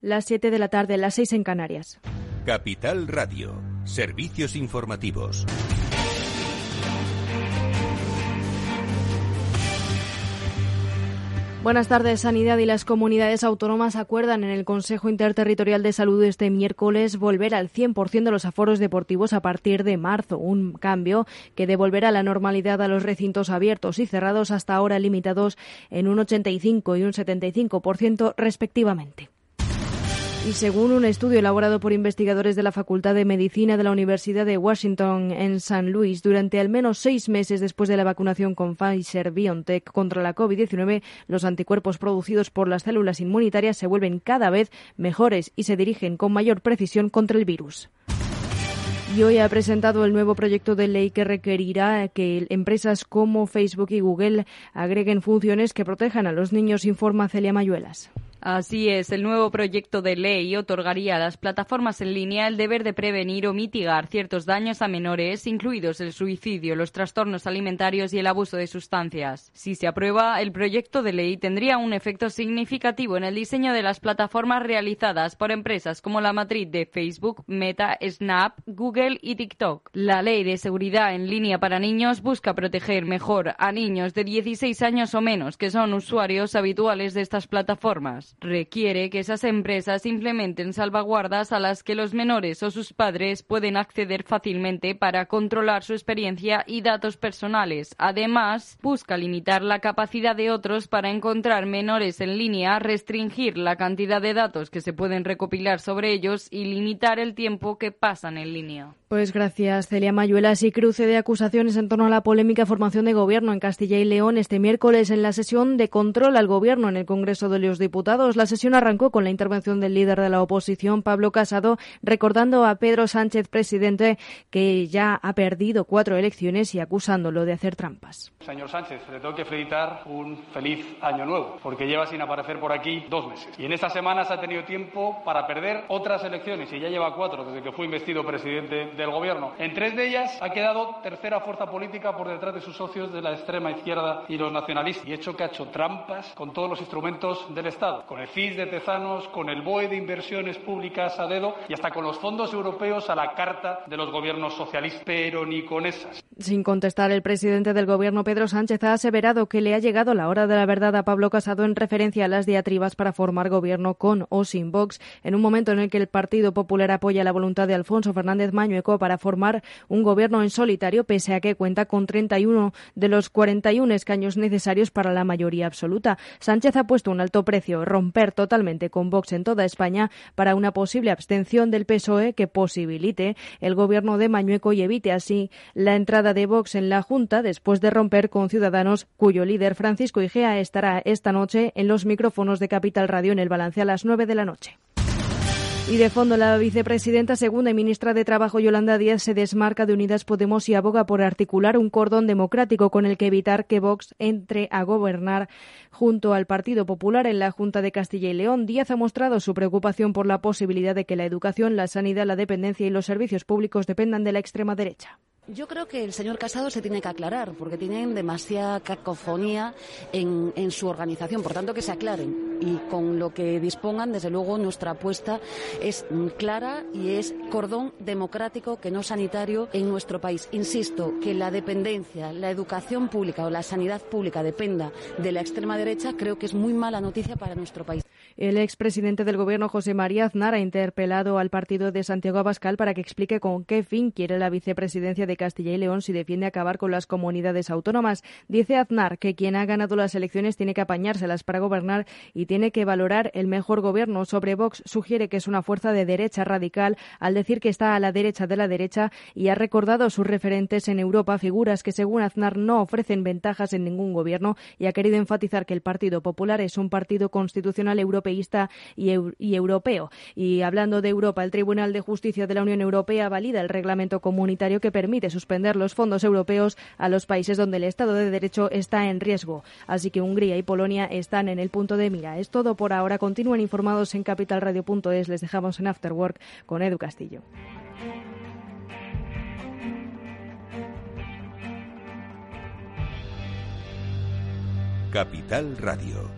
Las 7 de la tarde, las 6 en Canarias. Capital Radio, servicios informativos. Buenas tardes. Sanidad y las comunidades autónomas acuerdan en el Consejo Interterritorial de Salud este miércoles volver al 100% de los aforos deportivos a partir de marzo, un cambio que devolverá la normalidad a los recintos abiertos y cerrados hasta ahora limitados en un 85 y un 75% respectivamente. Y según un estudio elaborado por investigadores de la Facultad de Medicina de la Universidad de Washington en San Luis, durante al menos seis meses después de la vacunación con Pfizer BioNTech contra la COVID-19, los anticuerpos producidos por las células inmunitarias se vuelven cada vez mejores y se dirigen con mayor precisión contra el virus. Y hoy ha presentado el nuevo proyecto de ley que requerirá que empresas como Facebook y Google agreguen funciones que protejan a los niños, informa Celia Mayuelas. Así es, el nuevo proyecto de ley otorgaría a las plataformas en línea el deber de prevenir o mitigar ciertos daños a menores, incluidos el suicidio, los trastornos alimentarios y el abuso de sustancias. Si se aprueba, el proyecto de ley tendría un efecto significativo en el diseño de las plataformas realizadas por empresas como la matriz de Facebook, Meta, Snap, Google y TikTok. La ley de seguridad en línea para niños busca proteger mejor a niños de 16 años o menos que son usuarios habituales de estas plataformas requiere que esas empresas implementen salvaguardas a las que los menores o sus padres pueden acceder fácilmente para controlar su experiencia y datos personales. Además, busca limitar la capacidad de otros para encontrar menores en línea, restringir la cantidad de datos que se pueden recopilar sobre ellos y limitar el tiempo que pasan en línea. Pues gracias, Celia Mayuela. Y cruce de acusaciones en torno a la polémica formación de gobierno en Castilla y León este miércoles en la sesión de control al gobierno en el Congreso de los Diputados. La sesión arrancó con la intervención del líder de la oposición, Pablo Casado, recordando a Pedro Sánchez, presidente, que ya ha perdido cuatro elecciones y acusándolo de hacer trampas. Señor Sánchez, le tengo que felicitar un feliz año nuevo, porque lleva sin aparecer por aquí dos meses. Y en estas semanas ha tenido tiempo para perder otras elecciones y ya lleva cuatro desde que fue investido presidente del Gobierno. En tres de ellas ha quedado tercera fuerza política por detrás de sus socios de la extrema izquierda y los nacionalistas. Y hecho que ha hecho trampas con todos los instrumentos del Estado, con el FIS de Tezanos, con el BOE de inversiones públicas a dedo y hasta con los fondos europeos a la carta de los gobiernos socialistas. Pero ni con esas. Sin contestar, el presidente del Gobierno, Pedro Sánchez, ha aseverado que le ha llegado la hora de la verdad a Pablo Casado en referencia a las diatribas para formar gobierno con o sin Vox, en un momento en el que el Partido Popular apoya la voluntad de Alfonso Fernández Para formar un gobierno en solitario, pese a que cuenta con 31 de los 41 escaños necesarios para la mayoría absoluta. Sánchez ha puesto un alto precio, romper totalmente con Vox en toda España para una posible abstención del PSOE que posibilite el gobierno de Mañueco y evite así la entrada de Vox en la Junta después de romper con Ciudadanos, cuyo líder Francisco Igea estará esta noche en los micrófonos de Capital Radio en el balance a las 9 de la noche. Y de fondo, la vicepresidenta segunda y ministra de Trabajo, Yolanda Díaz, se desmarca de Unidas Podemos y aboga por articular un cordón democrático con el que evitar que Vox entre a gobernar junto al Partido Popular en la Junta de Castilla y León. Díaz ha mostrado su preocupación por la posibilidad de que la educación, la sanidad, la dependencia y los servicios públicos dependan de la extrema derecha. Yo creo que el señor Casado se tiene que aclarar, porque tienen demasiada cacofonía en, su organización. Por tanto, que se aclaren. Y con lo que dispongan, desde luego, nuestra apuesta es clara y es cordón democrático, que no sanitario, en nuestro país. Insisto, que la dependencia, la educación pública o la sanidad pública dependa de la extrema derecha, creo que es muy mala noticia para nuestro país. El expresidente del Gobierno, José María Aznar, ha interpelado al partido de Santiago Abascal para que explique con qué fin quiere la vicepresidencia de Castilla y León si defiende acabar con las comunidades autónomas. Dice Aznar que quien ha ganado las elecciones tiene que apañárselas para gobernar y tiene que valorar el mejor gobierno. Sobre Vox sugiere que es una fuerza de derecha radical al decir que está a la derecha de la derecha y ha recordado sus referentes en Europa, figuras que según Aznar no ofrecen ventajas en ningún gobierno y ha querido enfatizar que el Partido Popular es un partido constitucional europeo y, europeo. Y hablando de Europa, el Tribunal de Justicia de la Unión Europea valida el reglamento comunitario que permite suspender los fondos europeos a los países donde el Estado de Derecho está en riesgo. Así que Hungría y Polonia están en el punto de mira. Es todo por ahora. Continúen informados en capitalradio.es. Les dejamos en Afterwork con Edu Castillo. Capital Radio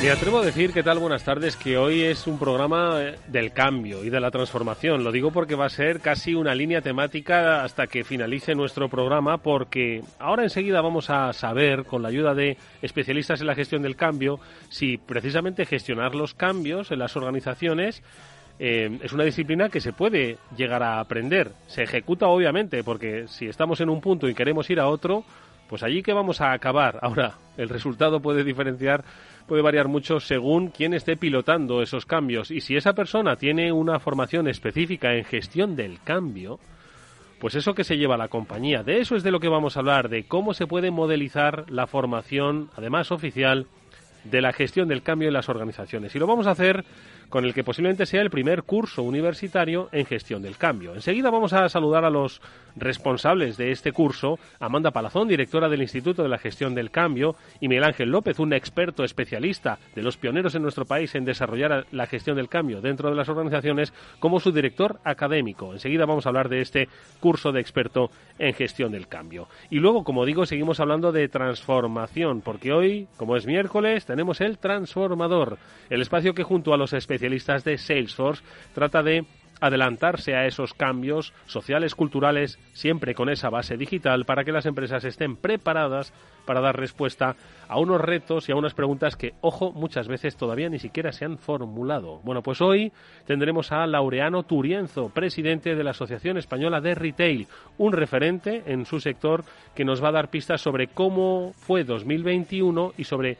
Me atrevo a decir, ¿qué tal? Buenas tardes, que hoy es un programa eh, del cambio y de la transformación. Lo digo porque va a ser casi una línea temática hasta que finalice nuestro programa, porque ahora enseguida vamos a saber, con la ayuda de especialistas en la gestión del cambio, si precisamente gestionar los cambios en las organizaciones eh, es una disciplina que se puede llegar a aprender. Se ejecuta obviamente, porque si estamos en un punto y queremos ir a otro, pues allí que vamos a acabar. Ahora, el resultado puede diferenciar puede variar mucho según quién esté pilotando esos cambios. Y si esa persona tiene una formación específica en gestión del cambio, pues eso que se lleva a la compañía. De eso es de lo que vamos a hablar, de cómo se puede modelizar la formación, además oficial, de la gestión del cambio en las organizaciones. Y lo vamos a hacer con el que posiblemente sea el primer curso universitario en gestión del cambio. Enseguida vamos a saludar a los responsables de este curso, Amanda Palazón, directora del Instituto de la Gestión del Cambio, y Miguel Ángel López, un experto especialista de los pioneros en nuestro país en desarrollar la gestión del cambio dentro de las organizaciones, como su director académico. Enseguida vamos a hablar de este curso de experto en gestión del cambio. Y luego, como digo, seguimos hablando de transformación, porque hoy, como es miércoles, tenemos el transformador, el espacio que junto a los especialistas de Salesforce trata de adelantarse a esos cambios sociales, culturales, siempre con esa base digital, para que las empresas estén preparadas para dar respuesta a unos retos y a unas preguntas que, ojo, muchas veces todavía ni siquiera se han formulado. Bueno, pues hoy tendremos a Laureano Turienzo, presidente de la Asociación Española de Retail, un referente en su sector que nos va a dar pistas sobre cómo fue 2021 y sobre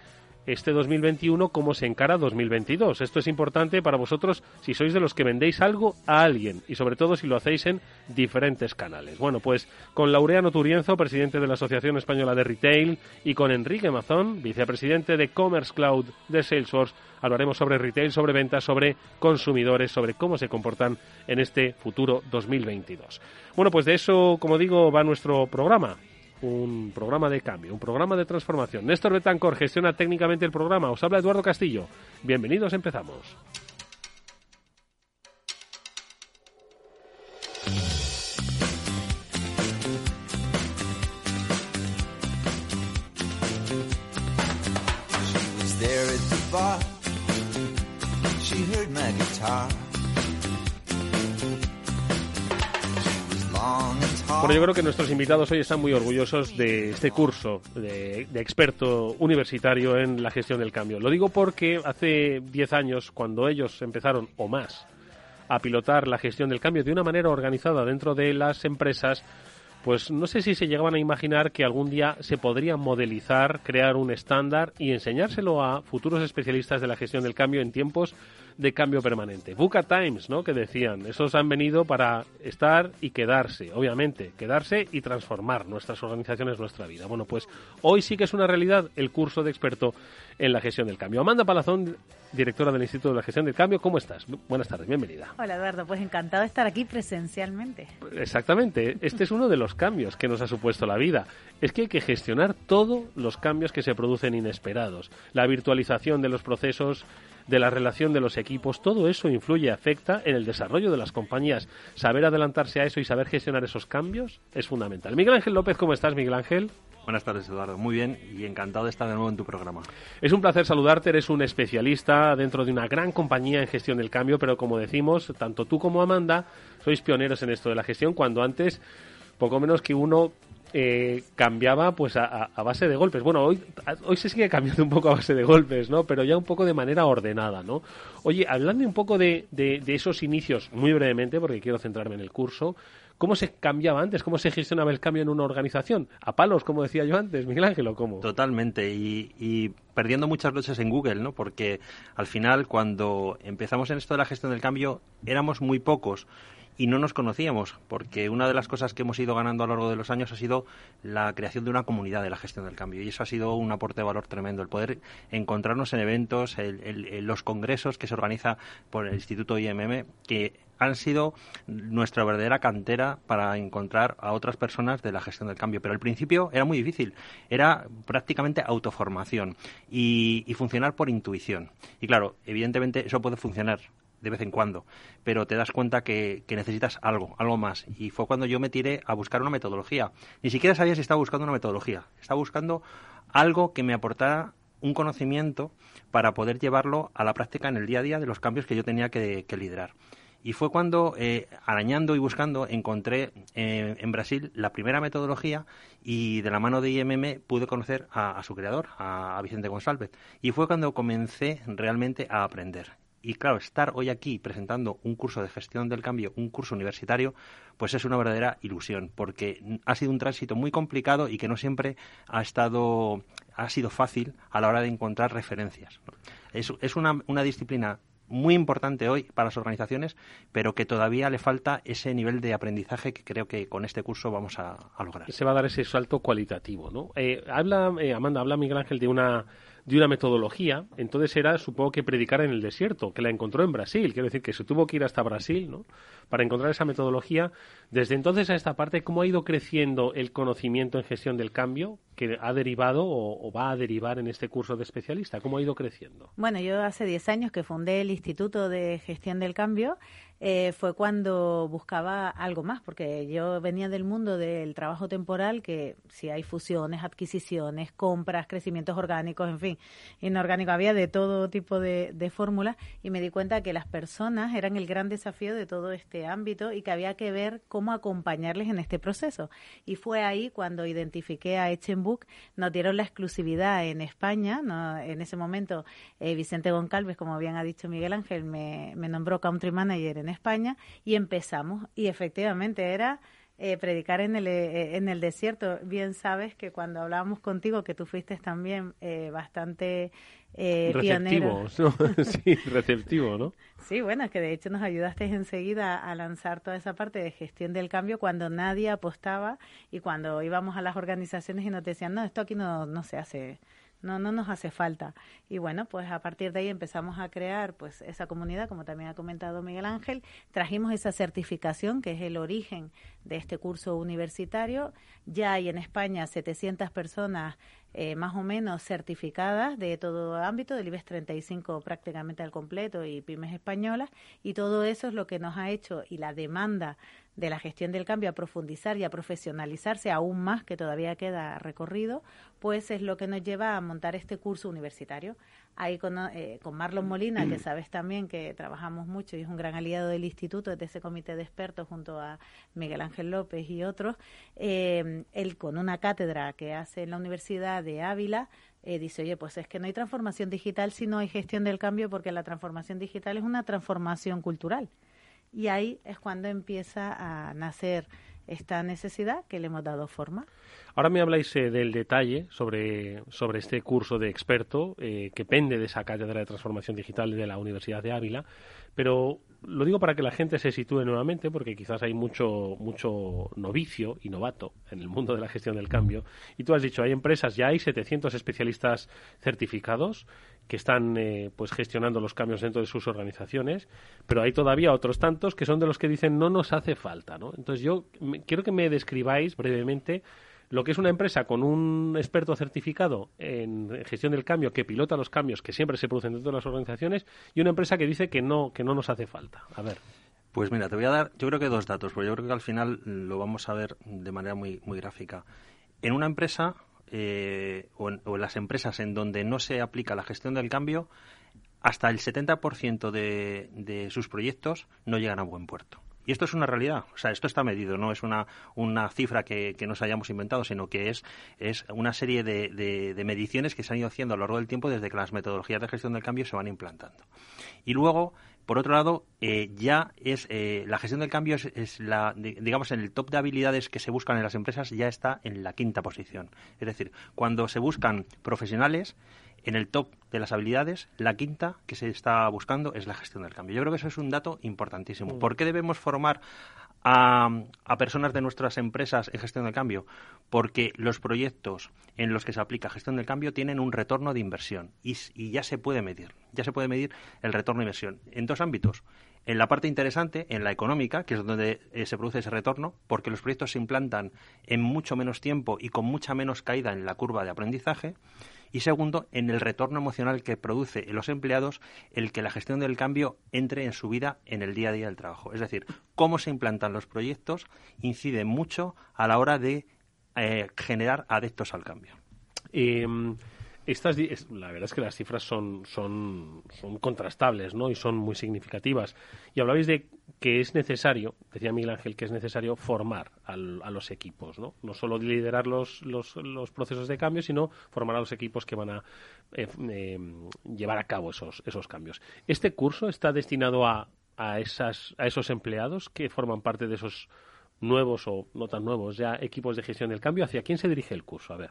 este 2021 cómo se encara 2022. Esto es importante para vosotros si sois de los que vendéis algo a alguien y sobre todo si lo hacéis en diferentes canales. Bueno, pues con Laureano Turienzo, presidente de la Asociación Española de Retail, y con Enrique Mazón, vicepresidente de Commerce Cloud de Salesforce, hablaremos sobre retail, sobre ventas, sobre consumidores, sobre cómo se comportan en este futuro 2022. Bueno, pues de eso, como digo, va nuestro programa un programa de cambio, un programa de transformación. Néstor Betancor gestiona técnicamente el programa. Os habla Eduardo Castillo. Bienvenidos, empezamos. Bueno, yo creo que nuestros invitados hoy están muy orgullosos de este curso de, experto universitario en la gestión del cambio. Lo digo porque hace 10 años, cuando ellos empezaron, o más, a pilotar la gestión del cambio de una manera organizada dentro de las empresas, pues no sé si se llegaban a imaginar que algún día se podría modelizar, crear un estándar y enseñárselo a futuros especialistas de la gestión del cambio en tiempos de cambio permanente. Buca Times, ¿no? Que decían, esos han venido para estar y quedarse, obviamente, quedarse y transformar nuestras organizaciones, nuestra vida. Bueno, pues hoy sí que es una realidad el curso de experto en la gestión del cambio. Amanda Palazón, directora del Instituto de la Gestión del Cambio, ¿cómo estás? Buenas tardes, bienvenida. Hola Eduardo, pues encantado de estar aquí presencialmente. Exactamente, este es uno de los cambios que nos ha supuesto la vida. Es que hay que gestionar todos los cambios que se producen inesperados. La virtualización de los procesos, de la relación de los equipos, todo eso influye, afecta en el desarrollo de las compañías. Saber adelantarse a eso y saber gestionar esos cambios es fundamental. Miguel Ángel López, ¿cómo estás, Miguel Ángel? Buenas tardes, Eduardo. Muy bien y encantado de estar de nuevo en tu programa. Es un placer saludarte. Eres un especialista dentro de una gran compañía en gestión del cambio, pero como decimos, tanto tú como Amanda sois pioneros en esto de la gestión, cuando antes, poco menos que uno eh, cambiaba pues a, base de golpes. Bueno, hoy, hoy se sigue cambiando un poco a base de golpes, ¿no? Pero ya un poco de manera ordenada, ¿no? Oye, hablando un poco de, de, esos inicios, muy brevemente, porque quiero centrarme en el curso, ¿Cómo se cambiaba antes? ¿Cómo se gestionaba el cambio en una organización? ¿A palos, como decía yo antes, Miguel Ángel, o cómo? Totalmente, y, perdiendo muchas noches en Google, ¿no? Porque al final, cuando empezamos en esto de la gestión del cambio, éramos muy pocos y no nos conocíamos, porque una de las cosas que hemos ido ganando a lo largo de los años ha sido la creación de una comunidad de la gestión del cambio. Y eso ha sido un aporte de valor tremendo, el poder encontrarnos en eventos, los congresos que se organiza por el Instituto IMM, que han sido nuestra verdadera cantera para encontrar a otras personas de la gestión del cambio. Pero al principio era muy difícil, era prácticamente autoformación y, funcionar por intuición. Y claro, evidentemente eso puede funcionar de vez en cuando, pero te das cuenta que, necesitas algo, algo más. Y fue cuando yo me tiré a buscar una metodología. Ni siquiera sabía si estaba buscando una metodología, estaba buscando algo que me aportara un conocimiento para poder llevarlo a la práctica en el día a día de los cambios que yo tenía que liderar. Y fue cuando, eh, arañando y buscando, encontré eh, en Brasil la primera metodología y de la mano de IMM pude conocer a, su creador, a, Vicente González. Y fue cuando comencé realmente a aprender. Y claro, estar hoy aquí presentando un curso de gestión del cambio, un curso universitario, pues es una verdadera ilusión, porque ha sido un tránsito muy complicado y que no siempre ha estado ha sido fácil a la hora de encontrar referencias. Es, una, una disciplina muy importante hoy para las organizaciones, pero que todavía le falta ese nivel de aprendizaje que creo que con este curso vamos a, lograr. Se va a dar ese salto cualitativo, ¿no? Eh, habla, eh, Amanda, habla Miguel Ángel de una de una metodología, entonces era, supongo que predicar en el desierto, que la encontró en Brasil, quiero decir que se tuvo que ir hasta Brasil, ¿no? Para encontrar esa metodología. Desde entonces a esta parte, ¿cómo ha ido creciendo el conocimiento en gestión del cambio que ha derivado o, va a derivar en este curso de especialista? ¿Cómo ha ido creciendo? Bueno, yo hace 10 años que fundé el Instituto de Gestión del Cambio eh, fue cuando buscaba algo más, porque yo venía del mundo del trabajo temporal, que si hay fusiones, adquisiciones, compras, crecimientos orgánicos, en fin, inorgánico, había de todo tipo de, de fórmulas y me di cuenta que las personas eran el gran desafío de todo este ámbito y que había que ver cómo acompañarles en este proceso. Y fue ahí cuando identifiqué a Echenbook, nos dieron la exclusividad en España, ¿no? en ese momento eh, Vicente Goncalves, como bien ha dicho Miguel Ángel, me, me nombró country manager en España y empezamos. Y efectivamente era eh, predicar en el, eh, en el desierto. Bien sabes que cuando hablábamos contigo, que tú fuiste también eh, bastante receptivo, ¿no? sí, receptivo, ¿no? Sí, bueno, que de hecho nos ayudaste enseguida a lanzar toda esa parte de gestión del cambio cuando nadie apostaba y cuando íbamos a las organizaciones y nos decían, no, esto aquí no, no se hace no, no nos hace falta. Y bueno, pues a partir de ahí empezamos a crear pues esa comunidad, como también ha comentado Miguel Ángel, trajimos esa certificación que es el origen de este curso universitario. Ya hay en España 700 personas eh, más o menos certificadas de todo ámbito, del IBEX 35 prácticamente al completo y pymes españolas, y todo eso es lo que nos ha hecho y la demanda de la gestión del cambio a profundizar y a profesionalizarse aún más, que todavía queda recorrido, pues es lo que nos lleva a montar este curso universitario. Ahí con, eh, con Marlon Molina, que sabes también que trabajamos mucho y es un gran aliado del instituto, de ese comité de expertos junto a Miguel Ángel López y otros, eh, él con una cátedra que hace en la Universidad de Ávila, eh, dice, oye, pues es que no hay transformación digital si no hay gestión del cambio, porque la transformación digital es una transformación cultural. Y ahí es cuando empieza a nacer esta necesidad que le hemos dado forma. Ahora me habláis eh, del detalle sobre, sobre este curso de experto eh, que pende de esa cátedra de transformación digital de la Universidad de Ávila, pero lo digo para que la gente se sitúe nuevamente, porque quizás hay mucho, mucho novicio y novato en el mundo de la gestión del cambio. Y tú has dicho, hay empresas, ya hay 700 especialistas certificados que están eh, pues gestionando los cambios dentro de sus organizaciones, pero hay todavía otros tantos que son de los que dicen no nos hace falta, ¿no? Entonces yo quiero que me describáis brevemente lo que es una empresa con un experto certificado en gestión del cambio que pilota los cambios que siempre se producen dentro de las organizaciones y una empresa que dice que no que no nos hace falta. A ver. Pues mira, te voy a dar, yo creo que dos datos, porque yo creo que al final lo vamos a ver de manera muy muy gráfica. En una empresa eh, o, en, las empresas en donde no se aplica la gestión del cambio, hasta el 70% de, de sus proyectos no llegan a buen puerto. Y esto es una realidad, o sea, esto está medido, no es una, una cifra que, que nos hayamos inventado, sino que es, es una serie de, de, mediciones que se han ido haciendo a lo largo del tiempo desde que las metodologías de gestión del cambio se van implantando. Y luego, por otro lado, eh, ya es eh, la gestión del cambio es, la, digamos, en el top de habilidades que se buscan en las empresas ya está en la quinta posición. Es decir, cuando se buscan profesionales, en el top de las habilidades, la quinta que se está buscando es la gestión del cambio. Yo creo que eso es un dato importantísimo. Mm. ¿Por qué debemos formar a, personas de nuestras empresas en gestión del cambio? Porque los proyectos en los que se aplica gestión del cambio tienen un retorno de inversión y, ya se puede medir. Ya se puede medir el retorno de inversión en dos ámbitos. En la parte interesante, en la económica, que es donde eh, se produce ese retorno, porque los proyectos se implantan en mucho menos tiempo y con mucha menos caída en la curva de aprendizaje y segundo, en el retorno emocional que produce en los empleados el que la gestión del cambio entre en su vida en el día a día del trabajo. Es decir, cómo se implantan los proyectos incide mucho a la hora de eh, generar adeptos al cambio. Em, estas, la verdad es que las cifras son, son, son contrastables ¿no? y son muy significativas. Y hablabais de que es necesario, decía Miguel Ángel, que es necesario formar a los equipos, ¿no? no solo liderar los, los, los, procesos de cambio, sino formar a los equipos que van a eh, eh, llevar a cabo esos, esos cambios. ¿Este curso está destinado a, a, esas, a esos empleados que forman parte de esos nuevos o no tan nuevos ya equipos de gestión del cambio? ¿Hacia quién se dirige el curso? A ver.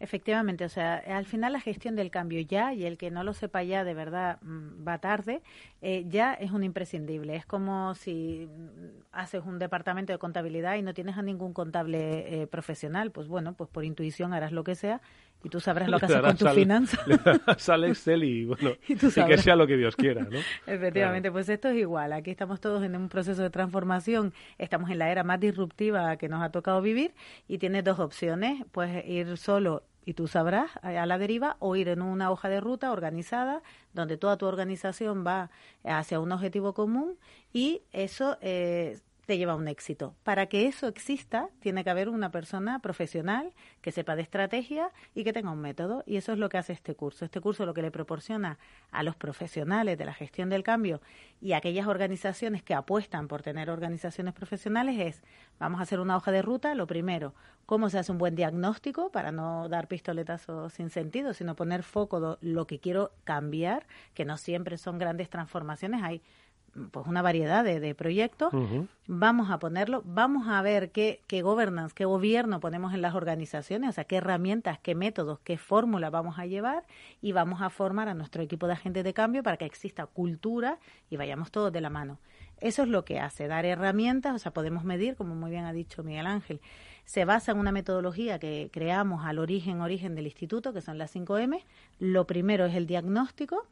Efectivamente, o sea, al final la gestión del cambio ya, y el que no lo sepa ya de verdad mm, va tarde, eh, ya es un imprescindible. Es como si mm, haces un departamento de contabilidad y no tienes a ningún contable eh, profesional, pues bueno, pues por intuición harás lo que sea y tú sabrás lo que haces con tus finanzas. Sale Excel y bueno, y, que sea lo que Dios quiera, ¿no? Efectivamente, pues esto es igual. Aquí estamos todos en un proceso de transformación, estamos en la era más disruptiva que nos ha tocado vivir y tienes dos opciones, pues ir solo y tú sabrás a la deriva o ir en una hoja de ruta organizada donde toda tu organización va hacia un objetivo común y eso eh, te lleva a un éxito. Para que eso exista, tiene que haber una persona profesional que sepa de estrategia y que tenga un método. Y eso es lo que hace este curso. Este curso lo que le proporciona a los profesionales de la gestión del cambio y a aquellas organizaciones que apuestan por tener organizaciones profesionales es, vamos a hacer una hoja de ruta. Lo primero, cómo se hace un buen diagnóstico para no dar pistoletazos sin sentido, sino poner foco lo que quiero cambiar, que no siempre son grandes transformaciones. Hay pues una variedad de, proyectos. Vamos a ponerlo, vamos a ver qué, qué governance, qué gobierno ponemos en las organizaciones, o sea, qué herramientas, qué métodos, qué fórmula vamos a llevar y vamos a formar a nuestro equipo de agentes de cambio para que exista cultura y vayamos todos de la mano. Eso es lo que hace, dar herramientas, o sea, podemos medir, como muy bien ha dicho Miguel Ángel, se basa en una metodología que creamos al origen, origen del instituto, que son las 5M. Lo primero es el diagnóstico,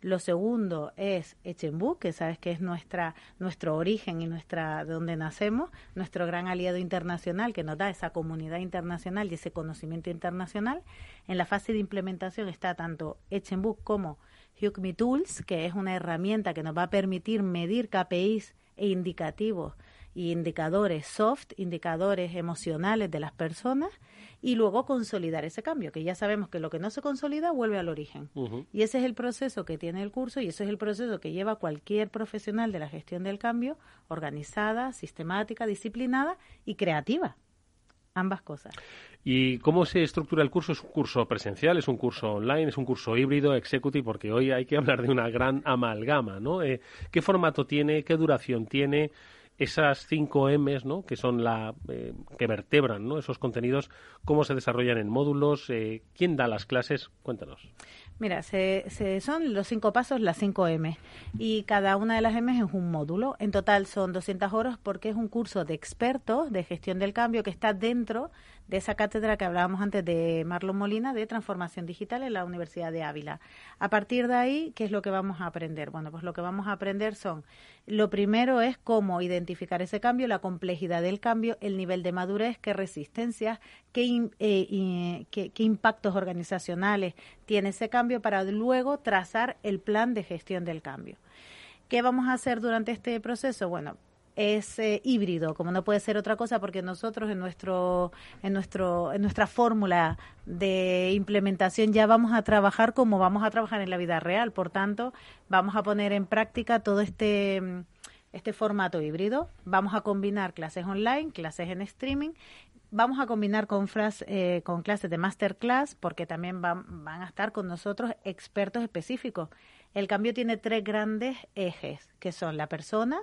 lo segundo es Echenbu, que sabes que es nuestra, nuestro origen y nuestra, de donde nacemos, nuestro gran aliado internacional que nos da esa comunidad internacional y ese conocimiento internacional. En la fase de implementación está tanto Echenbu como HukeMe Tools, que es una herramienta que nos va a permitir medir KPIs e indicativos y indicadores soft, indicadores emocionales de las personas y luego consolidar ese cambio, que ya sabemos que lo que no se consolida vuelve al origen. Y ese es el proceso que tiene el curso y ese es el proceso que lleva cualquier profesional de la gestión del cambio, organizada, sistemática, disciplinada y creativa. Ambas cosas. ¿Y cómo se estructura el curso? ¿Es un curso presencial? ¿Es un curso online? ¿Es un curso híbrido, executive? Porque hoy hay que hablar de una gran amalgama, ¿no? Eh, ¿Qué formato tiene? ¿Qué duración tiene? Esas cinco M's, ¿no? que son la eh, que vertebran ¿no? esos contenidos, cómo se desarrollan en módulos, eh, quién da las clases, cuéntanos. Mira, se, son los cinco pasos, las cinco M, y cada una de las M es un módulo. En total son 200 horas porque es un curso de expertos de gestión del cambio que está dentro de esa cátedra que hablábamos antes de Marlon Molina de transformación digital en la Universidad de Ávila. A partir de ahí, ¿qué es lo que vamos a aprender? Bueno, pues lo que vamos a aprender son, lo primero es cómo identificar ese cambio, la complejidad del cambio, el nivel de madurez, qué resistencias, qué, eh, qué, qué impactos organizacionales tiene ese cambio para luego trazar el plan de gestión del cambio. ¿Qué vamos a hacer durante este proceso? Bueno, es híbrido, como no puede ser otra cosa, porque nosotros en nuestro, en nuestro, en nuestra fórmula de implementación ya vamos a trabajar como vamos a trabajar en la vida real. Por tanto, vamos a poner en práctica todo este este formato híbrido. Vamos a combinar clases online, clases en streaming vamos a combinar con, eh, con clases de masterclass porque también van, van, a estar con nosotros expertos específicos. El cambio tiene tres grandes ejes, que son la persona,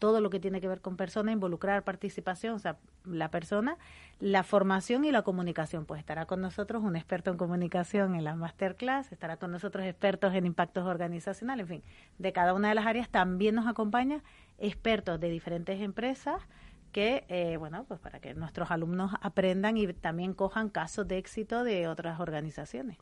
todo lo que tiene que ver con persona, involucrar participación, o sea, la persona, la formación y la comunicación. Pues estará con nosotros un experto en comunicación en la masterclass, estará con nosotros expertos en impactos organizacionales, en fin, de cada una de las áreas también nos acompaña expertos de diferentes empresas, que, eh, bueno, pues para que nuestros alumnos aprendan y también cojan casos de éxito de otras organizaciones.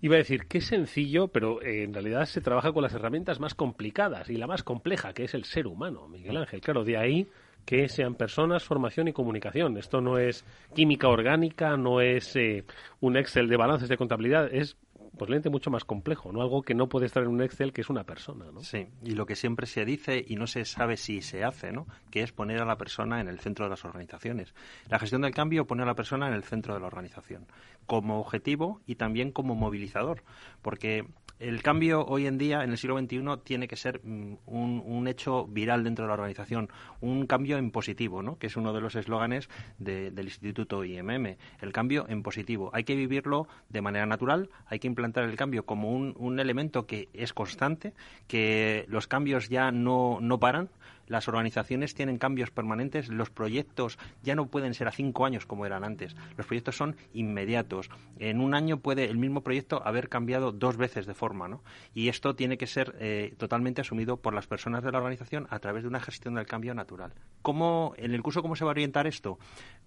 Iba a decir, qué sencillo, pero eh, en realidad se trabaja con las herramientas más complicadas y la más compleja, que es el ser humano, Miguel Ángel. Claro, de ahí que sean personas, formación y comunicación. Esto no es química orgánica, no es eh, un Excel de balances de contabilidad, es posiblemente mucho más complejo, ¿no? Algo que no puede estar en un Excel, que es una persona, ¿no? Sí, y lo que siempre se dice y no se sabe si se hace, ¿no? Que es poner a la persona en el centro de las organizaciones. La gestión del cambio pone a la persona en el centro de la organización, como objetivo y también como movilizador, porque el cambio hoy en día, en el siglo XXI, tiene que ser mm, un, hecho viral dentro de la organización, un cambio en positivo, ¿no? que es uno de los eslóganes del Instituto IMM. El cambio en positivo. Hay que vivirlo de manera natural, hay que implantar el cambio como un, un elemento que es constante, que los cambios ya no, no paran, las organizaciones tienen cambios permanentes, los proyectos ya no pueden ser a cinco años como eran antes, los proyectos son inmediatos. En un año puede el mismo proyecto haber cambiado dos veces de forma, ¿no? Y esto tiene que ser eh, totalmente asumido por las personas de la organización a través de una gestión del cambio natural. ¿Cómo, en el curso, cómo se va a orientar esto?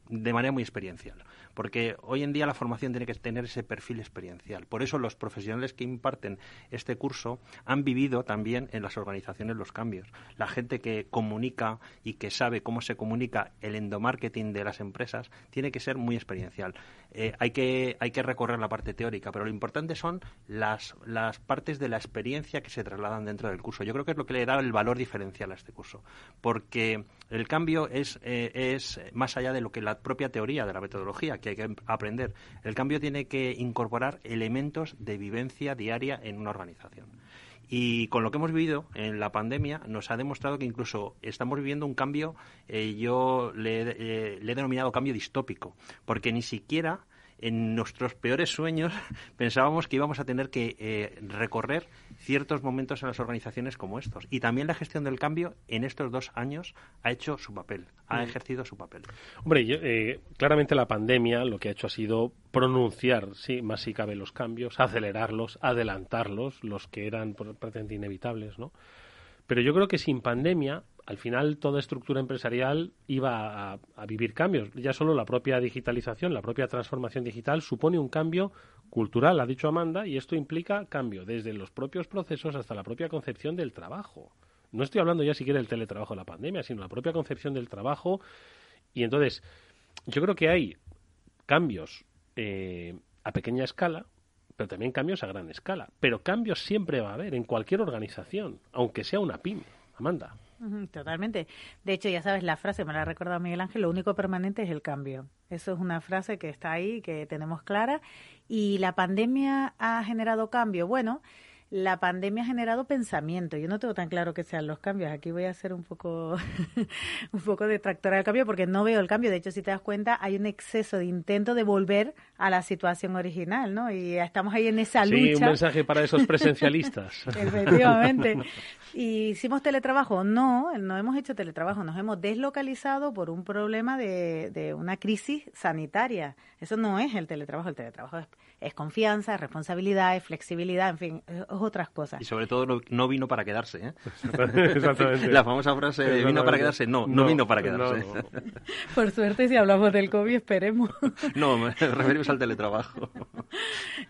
De manera muy experiencial, porque hoy en día la formación tiene que tener ese perfil experiencial. Por eso los profesionales que imparten este curso han vivido también en las organizaciones los cambios. La gente que comunica y que sabe cómo se comunica el endomarketing de las empresas tiene que ser muy experiencial. Eh, hay, que, hay que recorrer la parte teórica, pero lo importante son las, las partes de la experiencia que se trasladan dentro del curso. Yo creo que es lo que le da el valor diferencial a este curso, porque el cambio es, eh, es más allá de lo que la propia teoría de la metodología que hay que aprender. El cambio tiene que incorporar elementos de vivencia diaria en una organización. Y con lo que hemos vivido en la pandemia nos ha demostrado que incluso estamos viviendo un cambio, eh, yo le, eh, le he denominado cambio distópico, porque ni siquiera en nuestros peores sueños pensábamos que íbamos a tener que eh, recorrer ciertos momentos en las organizaciones como estos. Y también la gestión del cambio en estos dos años ha hecho su papel, ha mm. ejercido su papel. Hombre, eh, claramente la pandemia lo que ha hecho ha sido pronunciar, sí, más si cabe los cambios, acelerarlos, adelantarlos, los que eran prácticamente inevitables, ¿no? Pero yo creo que sin pandemia al final toda estructura empresarial iba a, vivir cambios. Ya solo la propia digitalización, la propia transformación digital supone un cambio cultural, ha dicho Amanda, y esto implica cambio desde los propios procesos hasta la propia concepción del trabajo. No estoy hablando ya siquiera del teletrabajo de la pandemia, sino la propia concepción del trabajo. Y entonces, yo creo que hay cambios eh, a pequeña escala, pero también cambios a gran escala. Pero cambios siempre va a haber en cualquier organización, aunque sea una pyme. Amanda. Totalmente. De hecho, ya sabes, la frase, me la ha recordado Miguel Ángel, lo único permanente es el cambio. Eso es una frase que está ahí, que tenemos clara. Y la pandemia ha generado cambio. Bueno, la pandemia ha generado pensamiento. Yo no tengo tan claro que sean los cambios. Aquí voy a ser un poco, un poco detractora del cambio porque no veo el cambio. De hecho, si te das cuenta, hay un exceso de intento de volver a la situación original, ¿no? Y estamos ahí en esa lucha. Sí, un mensaje para esos presencialistas. Efectivamente. ¿Y hicimos teletrabajo? No, no hemos hecho teletrabajo. Nos hemos deslocalizado por un problema de, de una crisis sanitaria. Eso no es el teletrabajo. El teletrabajo es es confianza, es responsabilidad, es flexibilidad, en fin, es, otras cosas. Y sobre todo no, vino para quedarse. ¿eh? Exactamente. La famosa frase vino para quedarse, no, no, vino para quedarse. Por suerte, si hablamos del COVID, esperemos. no, me referimos al teletrabajo.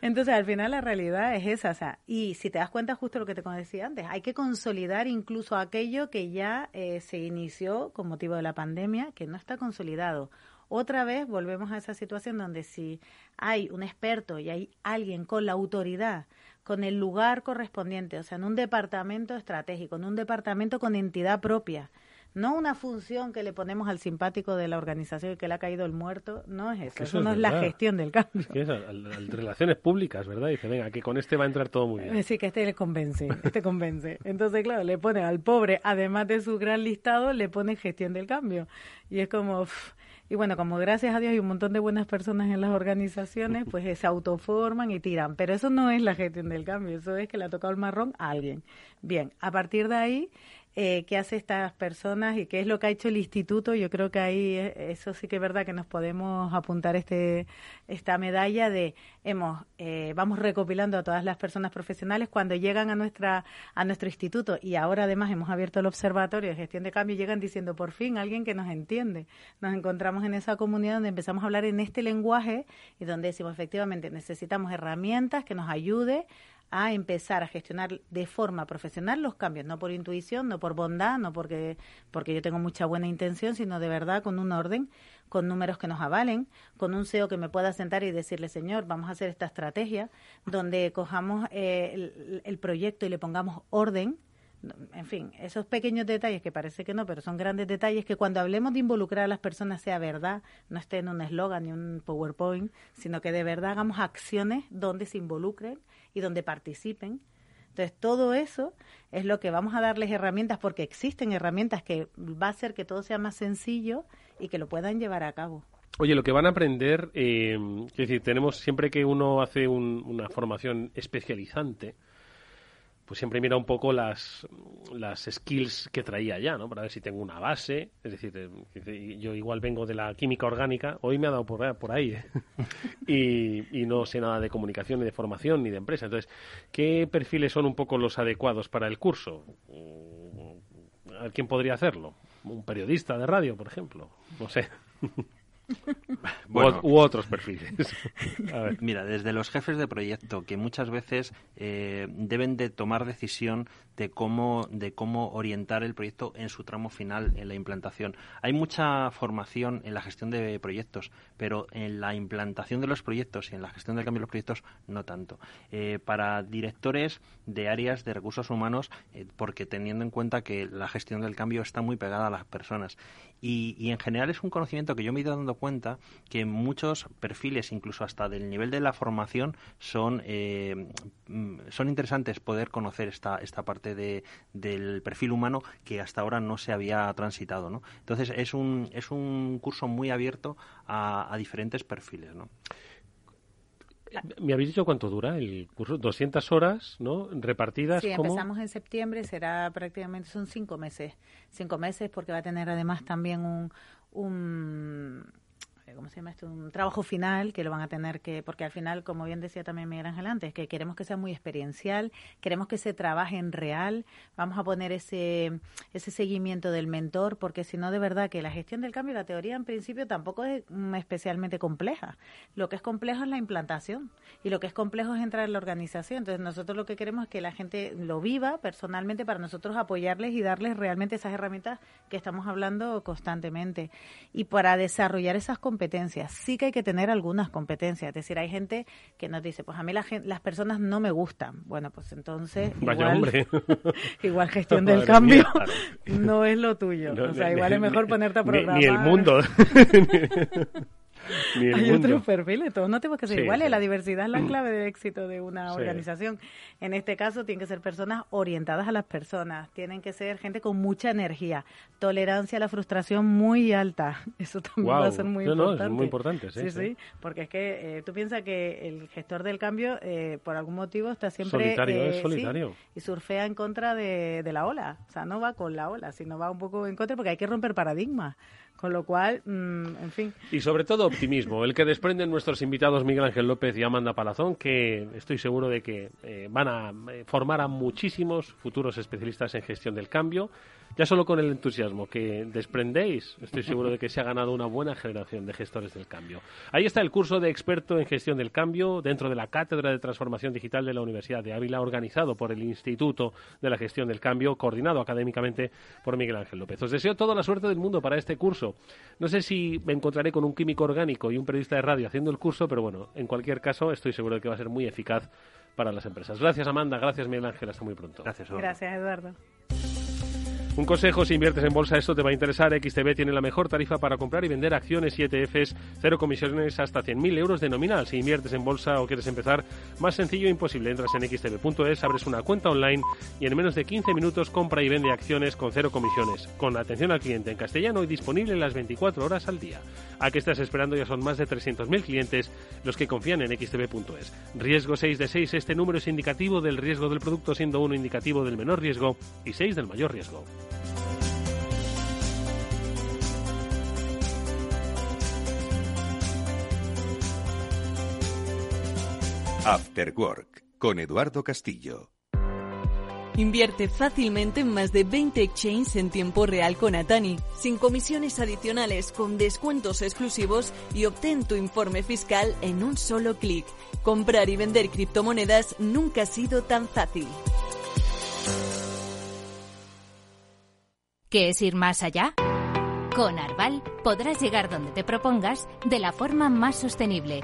Entonces, al final la realidad es esa. O sea, y si te das cuenta, justo lo que te decía antes, hay que consolidar incluso aquello que ya eh, se inició con motivo de la pandemia, que no está consolidado otra vez volvemos a esa situación donde si hay un experto y hay alguien con la autoridad, con el lugar correspondiente, o sea, en un departamento estratégico, en un departamento con entidad propia, no una función que le ponemos al simpático de la organización que le ha caído el muerto, no es eso, eso, no es, la gestión del cambio. Es relaciones públicas, ¿verdad? Dice, venga, que con este va a entrar todo muy bien. Sí, que este le convence, este convence. Entonces, claro, le pone al pobre, además de su gran listado, le pone gestión del cambio. Y es como... Y bueno, como gracias a Dios hay un montón de buenas personas en las organizaciones, pues se autoforman y tiran. Pero eso no es la gestión del cambio, eso es que le ha tocado el marrón a alguien. Bien, a partir de ahí eh, qué hace estas personas y qué es lo que ha hecho el instituto. Yo creo que ahí eh, eso sí que es verdad que nos podemos apuntar este esta medalla de hemos eh, vamos recopilando a todas las personas profesionales cuando llegan a nuestra a nuestro instituto y ahora además hemos abierto el observatorio de gestión de cambio y llegan diciendo por fin alguien que nos entiende. Nos encontramos en esa comunidad donde empezamos a hablar en este lenguaje y donde decimos efectivamente necesitamos herramientas que nos ayude a empezar a gestionar de forma profesional los cambios, no por intuición, no por bondad, no porque, porque yo tengo mucha buena intención, sino de verdad con un orden, con números que nos avalen, con un CEO que me pueda sentar y decirle, señor, vamos a hacer esta estrategia, donde cojamos eh, el, el proyecto y le pongamos orden, en fin, esos pequeños detalles que parece que no, pero son grandes detalles que cuando hablemos de involucrar a las personas sea verdad, no esté en un eslogan ni un PowerPoint, sino que de verdad hagamos acciones donde se involucren y donde participen. Entonces, todo eso es lo que vamos a darles herramientas, porque existen herramientas que va a hacer que todo sea más sencillo y que lo puedan llevar a cabo. Oye, lo que van a aprender, eh, es decir, tenemos siempre que uno hace una formación especializante, pues siempre mira un poco las, las skills que traía ya, ¿no? Para ver si tengo una base. Es decir, eh, yo igual vengo de la química orgánica, hoy me ha dado por, por ahí, ¿eh? y, y, no sé nada de comunicación, ni de formación, ni de empresa. Entonces, ¿qué perfiles son un poco los adecuados para el curso? ¿Quién podría hacerlo? ¿Un periodista de radio, por ejemplo? No sé. Bueno, u, otros perfiles. Mira, desde los jefes de proyecto, que muchas veces eh, deben de tomar decisión de cómo, de cómo orientar el proyecto en su tramo final, en la implantación. Hay mucha formación en la gestión de proyectos, pero en la implantación de los proyectos y en la gestión del cambio de los proyectos no tanto. Eh, para directores de áreas de recursos humanos, eh, porque teniendo en cuenta que la gestión del cambio está muy pegada a las personas. Y, y en general es un conocimiento que yo me he ido dando cuenta que muchos perfiles, incluso hasta del nivel de la formación, son, eh, mm, son interesantes poder conocer esta, esta parte de, del perfil humano que hasta ahora no se había transitado. ¿no? Entonces es un, es un curso muy abierto a, diferentes perfiles. ¿no? ¿Me habéis dicho cuánto dura el curso? 200 horas, ¿no? Repartidas. Sí, empezamos en septiembre, será prácticamente, son cinco meses. Cinco meses porque va a tener además también un, un ¿cómo se llama esto? Un trabajo final que lo van a tener que, porque al final, como bien decía también Miguel Ángel antes, que queremos que sea muy experiencial, queremos que se trabaje en real, vamos a poner ese, ese seguimiento del mentor, porque si no, de verdad que la gestión del cambio, la teoría en principio tampoco es especialmente compleja. Lo que es complejo es la implantación y lo que es complejo es entrar en la organización. Entonces, nosotros lo que queremos es que la gente lo viva personalmente para nosotros apoyarles y darles realmente esas herramientas que estamos hablando constantemente. Y para desarrollar esas competencias, competencias. Sí que hay que tener algunas competencias. Es decir, hay gente que nos dice, pues a mí las personas no me gustan. Bueno, pues entonces igual, igual gestión del cambio no es lo tuyo. o sea, igual es mejor ponerte a programar. ni el mundo. Hay otros perfiles, todos no tenemos que ser iguales. La diversidad es la clave del éxito de una organización. En este caso, tienen que ser personas orientadas a las personas, tienen que ser gente con mucha energía, tolerancia a la frustración muy alta. Eso también va a ser muy importante. muy importante, sí. Sí, porque es que eh, tú piensas que el gestor del cambio, eh, por algún motivo, está siempre. Solitario, es eh, solitario. y surfea en contra de, de la ola. O sea, no va con la ola, sino va un poco en contra porque hay que romper paradigmas. Con lo cual, mm, en fin. Y sobre todo optimismo, el que desprenden nuestros invitados Miguel Ángel López y Amanda Palazón, que estoy seguro de que eh, van a eh, formar a muchísimos futuros especialistas en gestión del cambio ya solo con el entusiasmo que desprendéis, estoy seguro de que se ha ganado una buena generación de gestores del cambio. Ahí está el curso de experto en gestión del cambio dentro de la Cátedra de Transformación Digital de la Universidad de Ávila, organizado por el Instituto de la Gestión del Cambio, coordinado académicamente por Miguel Ángel López. Os deseo toda la suerte del mundo para este curso. No sé si me encontraré con un químico orgánico y un periodista de radio haciendo el curso, pero bueno, en cualquier caso estoy seguro de que va a ser muy eficaz para las empresas. Gracias Amanda, gracias Miguel Ángel, hasta muy pronto. Gracias, Gracias Eduardo. Un consejo, si inviertes en bolsa, esto te va a interesar. XTB tiene la mejor tarifa para comprar y vender acciones y ETFs, cero comisiones hasta 100.000 euros de nominal. Si inviertes en bolsa o quieres empezar, más sencillo e imposible. Entras en xtb.es, abres una cuenta online y en menos de 15 minutos compra y vende acciones con cero comisiones. Con atención al cliente en castellano y disponible las 24 horas al día. ¿A qué estás esperando? Ya son más de 300.000 clientes los que confían en xtb.es. Riesgo 6 de 6. Este número es indicativo del riesgo del producto, siendo uno indicativo del menor riesgo y 6 del mayor riesgo. After Work con Eduardo Castillo. Invierte fácilmente en más de 20 exchanges en tiempo real con Atani, sin comisiones adicionales, con descuentos exclusivos y obtén tu informe fiscal en un solo clic. Comprar y vender criptomonedas nunca ha sido tan fácil. ¿Qué es ir más allá? Con Arval podrás llegar donde te propongas de la forma más sostenible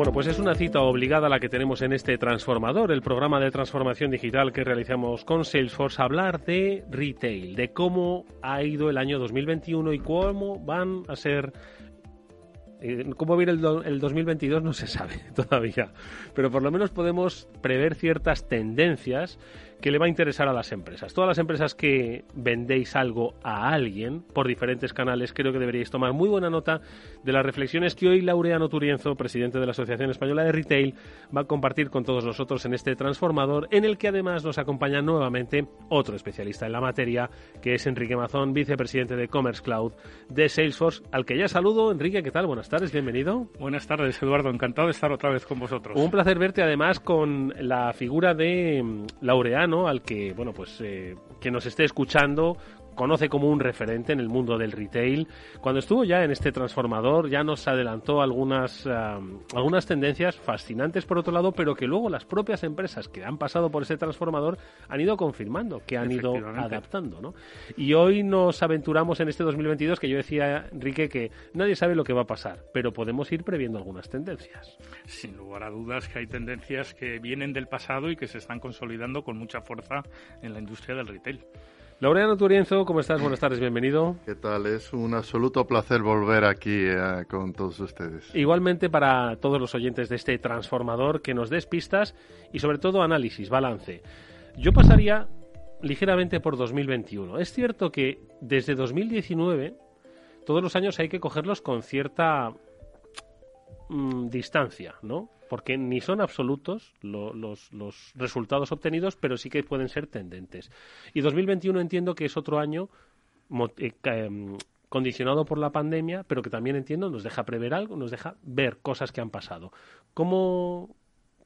Bueno, pues es una cita obligada la que tenemos en este Transformador, el programa de transformación digital que realizamos con Salesforce, hablar de retail, de cómo ha ido el año 2021 y cómo van a ser ¿Cómo viene el, el, 2022? No se sabe todavía, pero por lo menos podemos prever ciertas tendencias que le va a interesar a las empresas. Todas las empresas que vendéis algo a alguien por diferentes canales, creo que deberíais tomar muy buena nota de las reflexiones que hoy Laureano Turienzo, presidente de la Asociación Española de Retail, va a compartir con todos nosotros en este transformador, en el que además nos acompaña nuevamente otro especialista en la materia, que es Enrique Mazón, vicepresidente de Commerce Cloud de Salesforce, al que ya saludo. Enrique, ¿qué tal? Buenas tardes, bienvenido. Buenas tardes, Eduardo. Encantado de estar otra vez con vosotros. Un placer verte además con la figura de mm, Laureano al que, bueno, pues eh, que nos esté escuchando conoce como un referente en el mundo del retail. Cuando estuvo ya en este transformador ya nos adelantó algunas, algunas tendencias fascinantes por otro lado, pero que luego las propias empresas que han pasado por ese transformador han ido confirmando, que han ido adaptando. ¿no? Y hoy nos aventuramos en este 2022 que yo decía, Enrique, que nadie sabe lo que va a pasar, pero podemos ir previendo algunas tendencias. Sin lugar a dudas que hay tendencias que vienen del pasado y que se están consolidando con mucha fuerza en la industria del retail. Laureano Turienzo, ¿cómo estás? Buenas tardes, bienvenido. ¿Qué tal? Es un absoluto placer volver aquí eh, con todos ustedes. Igualmente para todos los oyentes de este transformador, que nos des pistas y sobre todo análisis, balance. Yo pasaría ligeramente por 2021. Es cierto que desde 2019 todos los años hay que cogerlos con cierta mm, distancia, ¿no? porque ni son absolutos los, resultados obtenidos, pero sí que pueden ser tendentes. Y 2021 entiendo que es otro año eh, em, condicionado por la pandemia, pero que también entiendo nos deja prever algo, nos deja ver cosas que han pasado. ¿Cómo,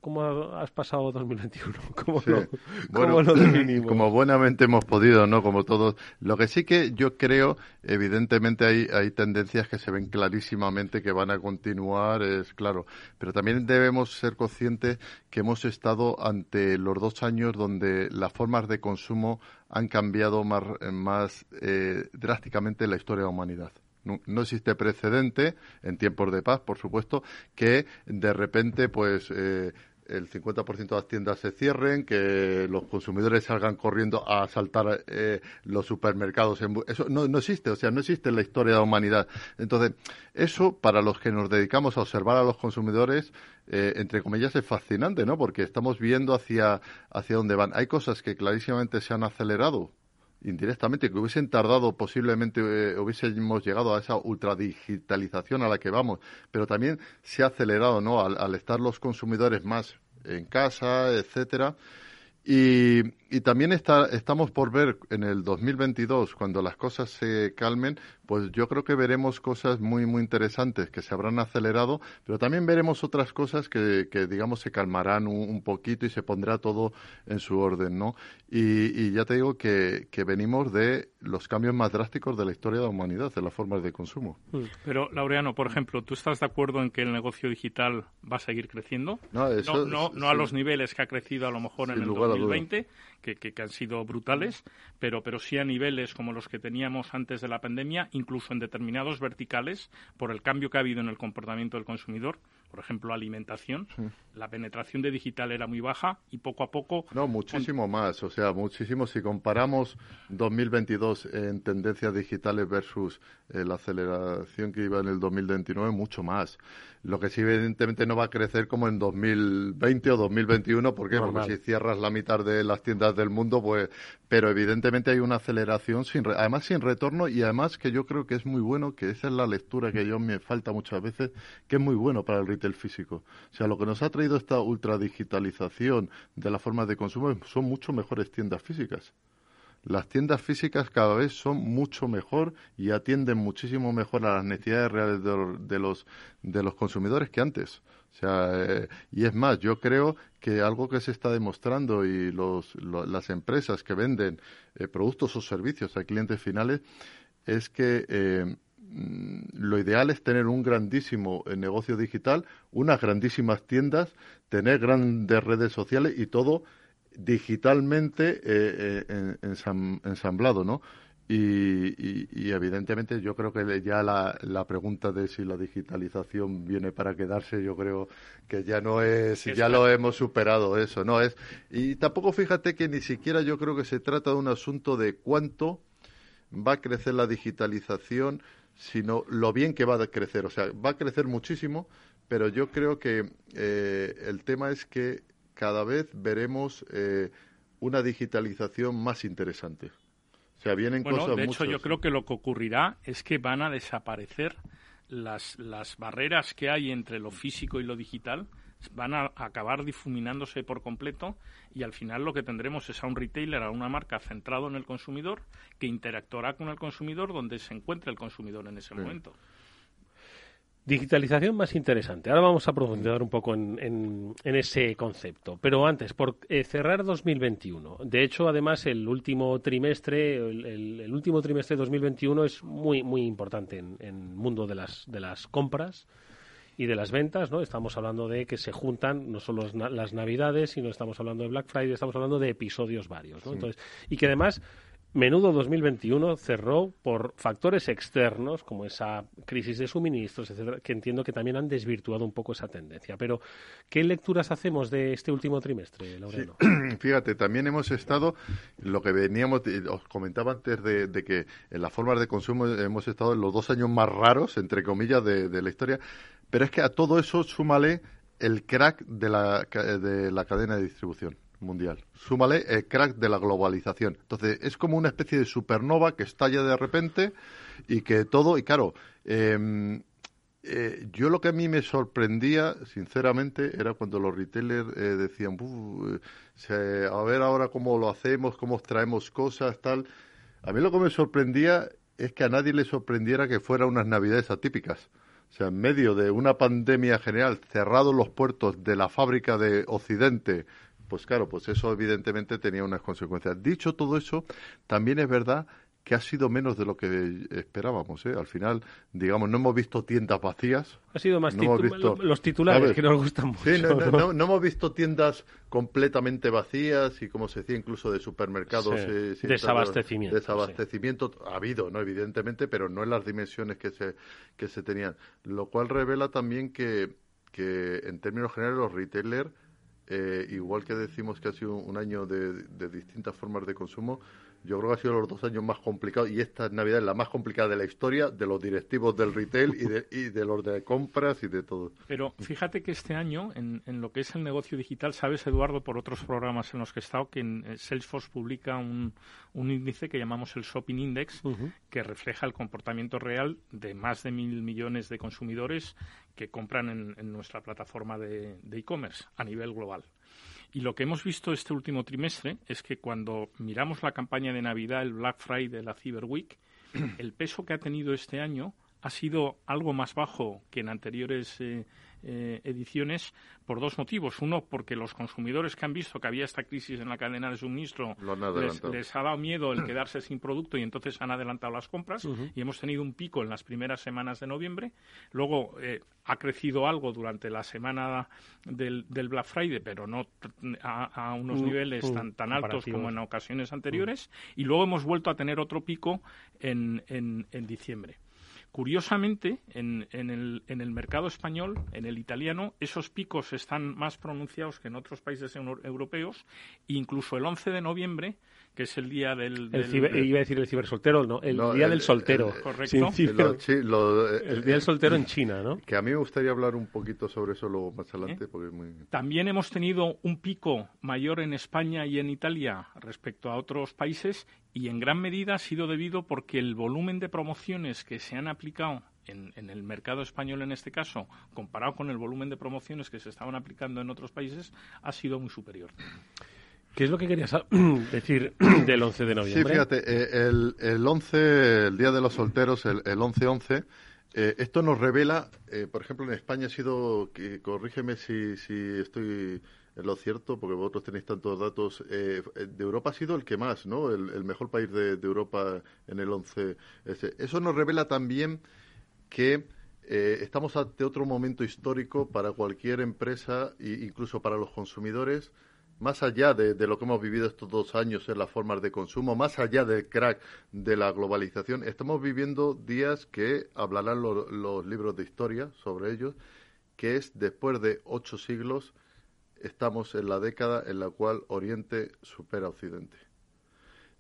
¿Cómo has pasado 2021? ¿Cómo, lo, bueno, Como buenamente hemos podido, ¿no? Como todos. Lo que sí que yo creo, evidentemente hay, hay tendencias que se ven clarísimamente que van a continuar, es claro. Pero también debemos ser conscientes que hemos estado ante los dos años donde las formas de consumo han cambiado más, más eh, drásticamente la historia de la humanidad. No, no, existe precedente en tiempos de paz, por supuesto, que de repente, pues, eh, el 50% de las tiendas se cierren, que los consumidores salgan corriendo a asaltar eh, los supermercados. Eso no, no, existe, o sea, no existe en la historia de la humanidad. Entonces, eso para los que nos dedicamos a observar a los consumidores, eh, entre comillas, es fascinante, ¿no? Porque estamos viendo hacia, hacia dónde van. Hay cosas que clarísimamente se han acelerado indirectamente, que hubiesen tardado posiblemente, eh, hubiésemos llegado a esa ultradigitalización a la que vamos, pero también se ha acelerado, ¿no? Al, al estar los consumidores más en casa, etcétera, y, y también está, estamos por ver en el 2022, cuando las cosas se calmen, pues yo creo que veremos cosas muy, muy interesantes que se habrán acelerado, pero también veremos otras cosas que, que digamos, se calmarán un, poquito y se pondrá todo en su orden, ¿no? Y, y ya te digo que, que, venimos de los cambios más drásticos de la historia de la humanidad, de las formas de consumo. Mm. Pero, Laureano, por ejemplo, ¿tú estás de acuerdo en que el negocio digital va a seguir creciendo? No, eso, no, no, no a los niveles que ha crecido a lo mejor en el 2020, que, que, han sido brutales, pero, pero sí a niveles como los que teníamos antes de la pandemia, incluso en determinados verticales, por el cambio que ha habido en el comportamiento del consumidor, por ejemplo, alimentación, sí. la penetración de digital era muy baja y poco a poco... No, muchísimo más, o sea, muchísimo. Si comparamos 2022 en tendencias digitales versus eh, la aceleración que iba en el 2029, mucho más. Lo que sí, evidentemente, no va a crecer como en 2020 o 2021. ¿Por qué? Normal. Porque si cierras la mitad de las tiendas del mundo, pues. Pero evidentemente hay una aceleración, sin re... además sin retorno, y además que yo creo que es muy bueno, que esa es la lectura que yo me falta muchas veces, que es muy bueno para el retail físico. O sea, lo que nos ha traído esta ultradigitalización de las formas de consumo son mucho mejores tiendas físicas las tiendas físicas cada vez son mucho mejor y atienden muchísimo mejor a las necesidades reales de, de los, de los consumidores que antes. O sea, eh, y es más, yo creo que algo que se está demostrando y los, lo, las empresas que venden eh, productos o servicios a clientes finales es que eh, lo ideal es tener un grandísimo negocio digital, unas grandísimas tiendas, tener grandes redes sociales y todo digitalmente eh, eh, ensam, ensamblado, ¿no? Y, y, y, evidentemente yo creo que ya la, la, pregunta de si la digitalización viene para quedarse, yo creo que ya no es, ya lo hemos superado eso, no es. Y tampoco fíjate que ni siquiera yo creo que se trata de un asunto de cuánto va a crecer la digitalización, sino lo bien que va a crecer. O sea, va a crecer muchísimo, pero yo creo que eh, el tema es que cada vez veremos eh, una digitalización más interesante. O sea, vienen bueno, cosas de hecho, yo creo que lo que ocurrirá es que van a desaparecer las, las barreras que hay entre lo físico y lo digital van a acabar difuminándose por completo y al final lo que tendremos es a un retailer, a una marca centrado en el consumidor que interactuará con el consumidor donde se encuentre el consumidor en ese sí. momento. Digitalización más interesante. Ahora vamos a profundizar un poco en, en, en ese concepto. Pero antes, por eh, cerrar 2021. De hecho, además, el último trimestre, el, el, el último trimestre de 2021 es muy, muy importante en el mundo de las, de las compras y de las ventas, ¿no? Estamos hablando de que se juntan no solo las navidades, sino estamos hablando de Black Friday, estamos hablando de episodios varios, ¿no? Sí. Entonces, y que además Menudo 2021 cerró por factores externos, como esa crisis de suministros, etcétera, que entiendo que también han desvirtuado un poco esa tendencia. Pero, ¿qué lecturas hacemos de este último trimestre, Laureano? Fíjate, también hemos estado, lo que veníamos, os comentaba antes de, que en las formas de consumo hemos estado en los dos años más raros, entre comillas, de, de la historia, pero es que a todo eso súmale el crack de la, de la cadena de distribución mundial. Súmale el crack de la globalización. Entonces, es como una especie de supernova que estalla de repente y que todo, y claro, eh, eh, yo lo que a mí me sorprendía, sinceramente, era cuando los retailers eh, decían, se, a ver ahora cómo lo hacemos, cómo traemos cosas, tal. A mí lo que me sorprendía es que a nadie le sorprendiera que fueran unas navidades atípicas. O sea, en medio de una pandemia general, cerrados los puertos de la fábrica de Occidente, pues claro, pues eso evidentemente tenía unas consecuencias. Dicho todo eso, también es verdad que ha sido menos de lo que esperábamos. ¿eh? Al final, digamos, no hemos visto tiendas vacías. Ha sido más los titulares que nos gustan mucho. Sí, no, no, hemos visto tiendas completamente vacías y, como se decía, incluso de supermercados. Eh, desabastecimiento. Desabastecimiento ha habido, ¿no? Evidentemente, pero no en las dimensiones que se, que se tenían. Lo cual revela también que, que en términos generales, los retailers eh, igual que decimos que ha sido un año de, distintas formas de consumo, yo creo que ha sido los dos años más complicados y esta Navidad es la más complicada de la historia de los directivos del retail y de, y de los de compras y de todo. Pero fíjate que este año, en, lo que es el negocio digital, sabes, Eduardo, por otros programas en los que he estado, que en eh, Salesforce publica un, índice que llamamos el Shopping Index, que refleja el comportamiento real de más de mil millones de consumidores que compran en, nuestra plataforma de e-commerce a nivel global. Y lo que hemos visto este último trimestre es que cuando miramos la campaña de Navidad, el Black Friday, la Cyber Week, el peso que ha tenido este año ha sido algo más bajo que en anteriores eh, eh, ediciones por dos motivos. Uno, porque los consumidores que han visto que había esta crisis en la cadena de suministro les, ha dado miedo el quedarse sin producto y entonces han adelantado las compras y hemos tenido un pico en las primeras semanas de noviembre. Luego eh, ha crecido algo durante la semana del, Black Friday, pero no a, unos mm, niveles mm, tan, tan altos como en ocasiones anteriores. Y luego hemos vuelto a tener otro pico en, en diciembre. Curiosamente, en, el, en, el, mercado español, en el italiano, esos picos están más pronunciados que en otros países europeos. Incluso el 11 de noviembre que es el día del... iba a decir el cibersoltero, no, el día del soltero. Correcto. el día del soltero en China, ¿no? Que a mí me gustaría hablar un poquito sobre eso luego más adelante. Porque muy... También hemos tenido un pico mayor en España y en Italia respecto a otros países y en gran medida ha sido debido porque el volumen de promociones que se han aplicado en, en, el mercado español en este caso, comparado con el volumen de promociones que se estaban aplicando en otros países, ha sido muy superior. ¿Qué es lo que querías decir del 11 de noviembre? Sí, fíjate, eh, el, el 11, el Día de los Solteros, el, el 11-11, eh, esto nos revela, eh, por ejemplo, en España ha sido, que, corrígeme si, si estoy en lo cierto, porque vosotros tenéis tantos datos, de Europa ha sido el que más, ¿no? El, mejor país de, Europa en el 11. Eso nos revela también que estamos ante otro momento histórico para cualquier empresa e incluso para los consumidores más allá de, lo que hemos vivido estos dos años en las formas de consumo, más allá del crack de la globalización, estamos viviendo días que hablarán los libros de historia sobre ellos, que es después de ocho siglos, estamos en la década en la cual Oriente supera Occidente,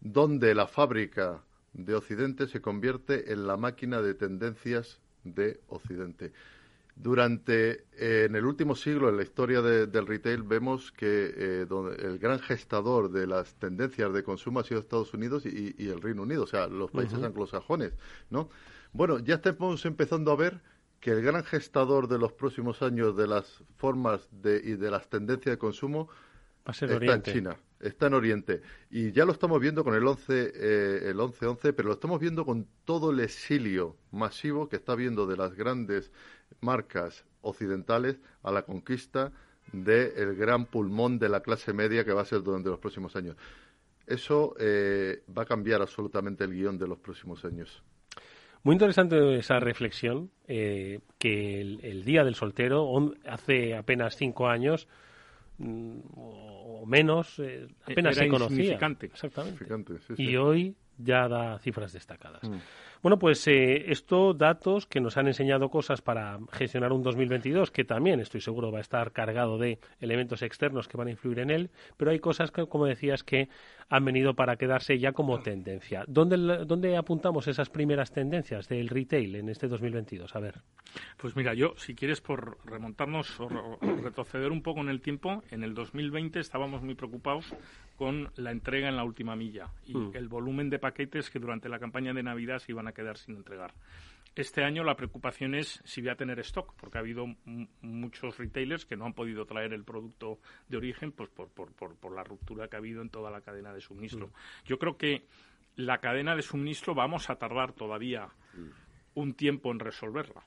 donde la fábrica de Occidente se convierte en la máquina de tendencias de Occidente. Durante, eh, en el último siglo, en la historia del retail, vemos que eh, el gran gestador de las tendencias de consumo ha sido Estados Unidos y, el Reino Unido, o sea, los países anglosajones, ¿no? Bueno, ya estamos empezando a ver que el gran gestador de los próximos años de las formas de, y de las tendencias de consumo está en China, está en Oriente. Y ya lo estamos viendo con el 11, eh, el 11-11, pero lo estamos viendo con todo el exilio masivo que está viendo de las grandes marcas occidentales a la conquista del gran pulmón de la clase media que va a ser durante los próximos años. Eso eh, va a cambiar absolutamente el guion de los próximos años. Muy interesante esa reflexión, eh, que el, Día del Soltero, hace apenas cinco años mm, o menos, eh, apenas se conocía. Exactamente. Y hoy ya da cifras destacadas. Mm. Bueno, pues eh, esto, datos que nos han enseñado cosas para gestionar un 2022, que también estoy seguro va a estar cargado de elementos externos que van a influir en él, pero hay cosas que, como decías, que han venido para quedarse ya como tendencia. ¿Dónde, dónde apuntamos esas primeras tendencias del retail en este 2022? A ver. Pues mira, yo, si quieres, por remontarnos o retroceder un poco en el tiempo, en el 2020 estábamos muy preocupados con la entrega en la última milla y mm. el volumen de paquetes que durante la campaña de Navidad se iban a quedar sin entregar. Este año la preocupación es si voy a tener stock, porque ha habido muchos retailers que no han podido traer el producto de origen pues por, por, por, la ruptura que ha habido en toda la cadena de suministro. Mm. Yo creo que la cadena de suministro vamos a tardar todavía mm. un tiempo en resolverla.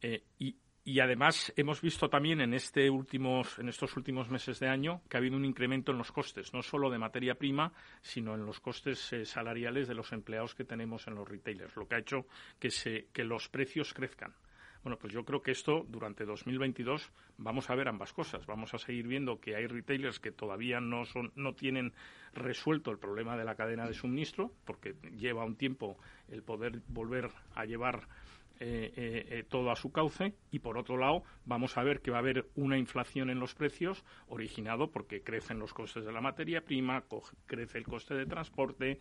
Eh, y y además hemos visto también en, este en estos últimos meses de año que ha habido un incremento en los costes, no solo de materia prima, sino en los costes eh, salariales de los empleados que tenemos en los retailers, lo que ha hecho que, se, que los precios crezcan. Bueno, pues yo creo que esto durante 2022 vamos a ver ambas cosas. Vamos a seguir viendo que hay retailers que todavía no, son, no tienen resuelto el problema de la cadena de suministro, porque lleva un tiempo el poder volver a llevar eh, eh, eh, todo a su cauce y por otro lado vamos a ver que va a haber una inflación en los precios originado porque crecen los costes de la materia prima, crece el coste de transporte,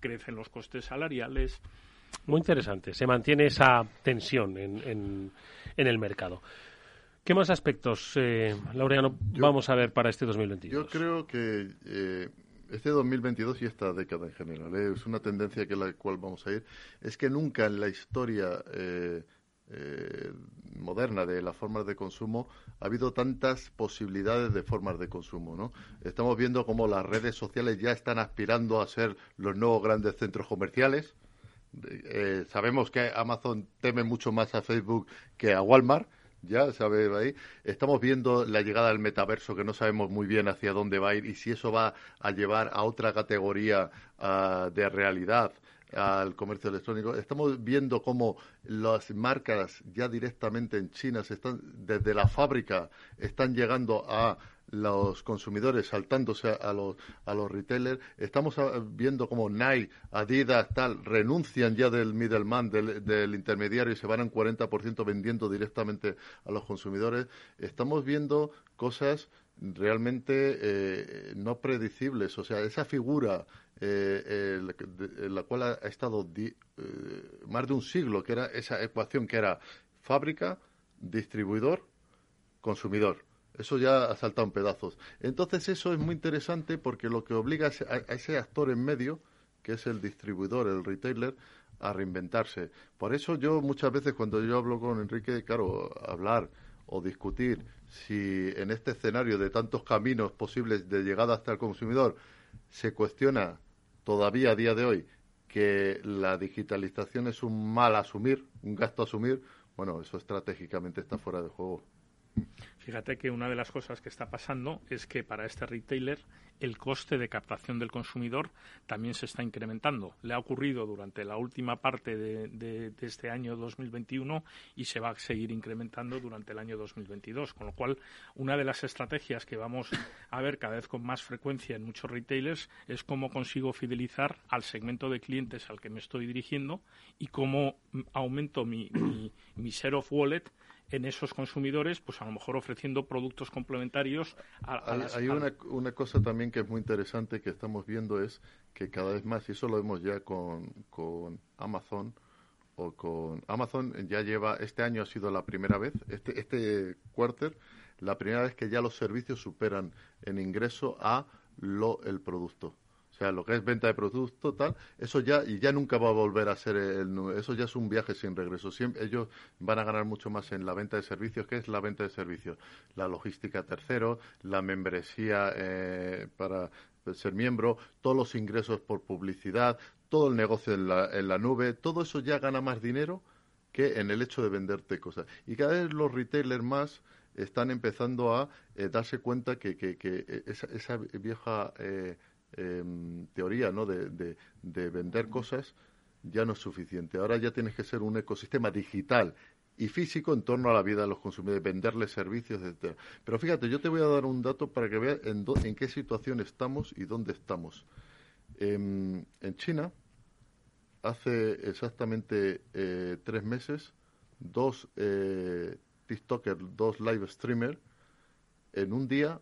crecen los costes salariales. Muy interesante. Se mantiene esa tensión en, en, el mercado. ¿Qué más aspectos, eh, Laureano, vamos a ver para este 2022? Yo creo que este 2022 y esta década en general, ¿eh? es una tendencia que la cual vamos a ir, es que nunca en la historia eh, eh, moderna de las formas de consumo ha habido tantas posibilidades de formas de consumo, ¿no? Estamos viendo cómo las redes sociales ya están aspirando a ser los nuevos grandes centros comerciales. sabemos que Amazon teme mucho más a Facebook que a Walmart ya sabe ahí. Estamos viendo la llegada del metaverso que no sabemos muy bien hacia dónde va a ir y si eso va a llevar a otra categoría ah, de realidad al comercio electrónico. Estamos viendo cómo las marcas ya directamente en China se están desde la fábrica están llegando a los consumidores saltándose a los, a los retailers. Estamos ah, viendo como Nike, Adidas, tal, renuncian ya del middleman, del, del intermediario y se van en 40% vendiendo directamente a los consumidores. Estamos viendo cosas realmente eh, no predecibles. O sea, esa figura eh, en la cual ha estado eh, más de un siglo, que era esa ecuación que era fábrica, distribuidor, consumidor eso ya ha saltado en pedazos. Entonces eso es muy interesante porque lo que obliga a ese actor en medio, que es el distribuidor, el retailer, a reinventarse. Por eso yo muchas veces cuando yo hablo con Enrique, claro, hablar o discutir si en este escenario de tantos caminos posibles de llegada hasta el consumidor se cuestiona todavía a día de hoy que la digitalización es un mal asumir, un gasto asumir, bueno, eso estratégicamente está fuera de juego. Fíjate que una de las cosas que está pasando es que para este retailer el coste de captación del consumidor también se está incrementando. Le ha ocurrido durante la última parte de, este año 2021 y se va a seguir incrementando durante el año 2022. Con lo cual, una de las estrategias que vamos a ver cada vez con más frecuencia en muchos retailers es cómo consigo fidelizar al segmento de clientes al que me estoy dirigiendo y cómo aumento mi, mi, mi share of wallet en esos consumidores, pues a lo mejor ofreciendo productos complementarios a, Hay, una, una, cosa también que es muy interesante que estamos viendo es que cada vez más, y eso lo vemos ya con, con Amazon, o con Amazon ya lleva, este año ha sido la primera vez, este, este quarter, la primera vez que ya los servicios superan en ingreso a lo, el producto. O sea, lo que es venta de producto, tal, eso ya, y ya nunca va a volver a ser el, eso ya es un viaje sin regreso. Siempre, ellos van a ganar mucho más en la venta de servicios. ¿Qué es la venta de servicios? La logística tercero, la membresía eh, para ser miembro, todos los ingresos por publicidad, todo el negocio en la, en la nube, todo eso ya gana más dinero que en el hecho de venderte cosas. Y cada vez los retailers más están empezando a eh, darse cuenta que, que, que esa, esa vieja eh, Em, teoría ¿no? De, de, vender cosas ya no es suficiente. Ahora ya tienes que ser un ecosistema digital y físico en torno a la vida de los consumidores, venderles servicios, etcétera. Pero fíjate, yo te voy a dar un dato para que veas en, en qué situación estamos y dónde estamos. Em, en China, hace exactamente eh, tres meses, dos eh, TikTokers, dos live streamers, en un día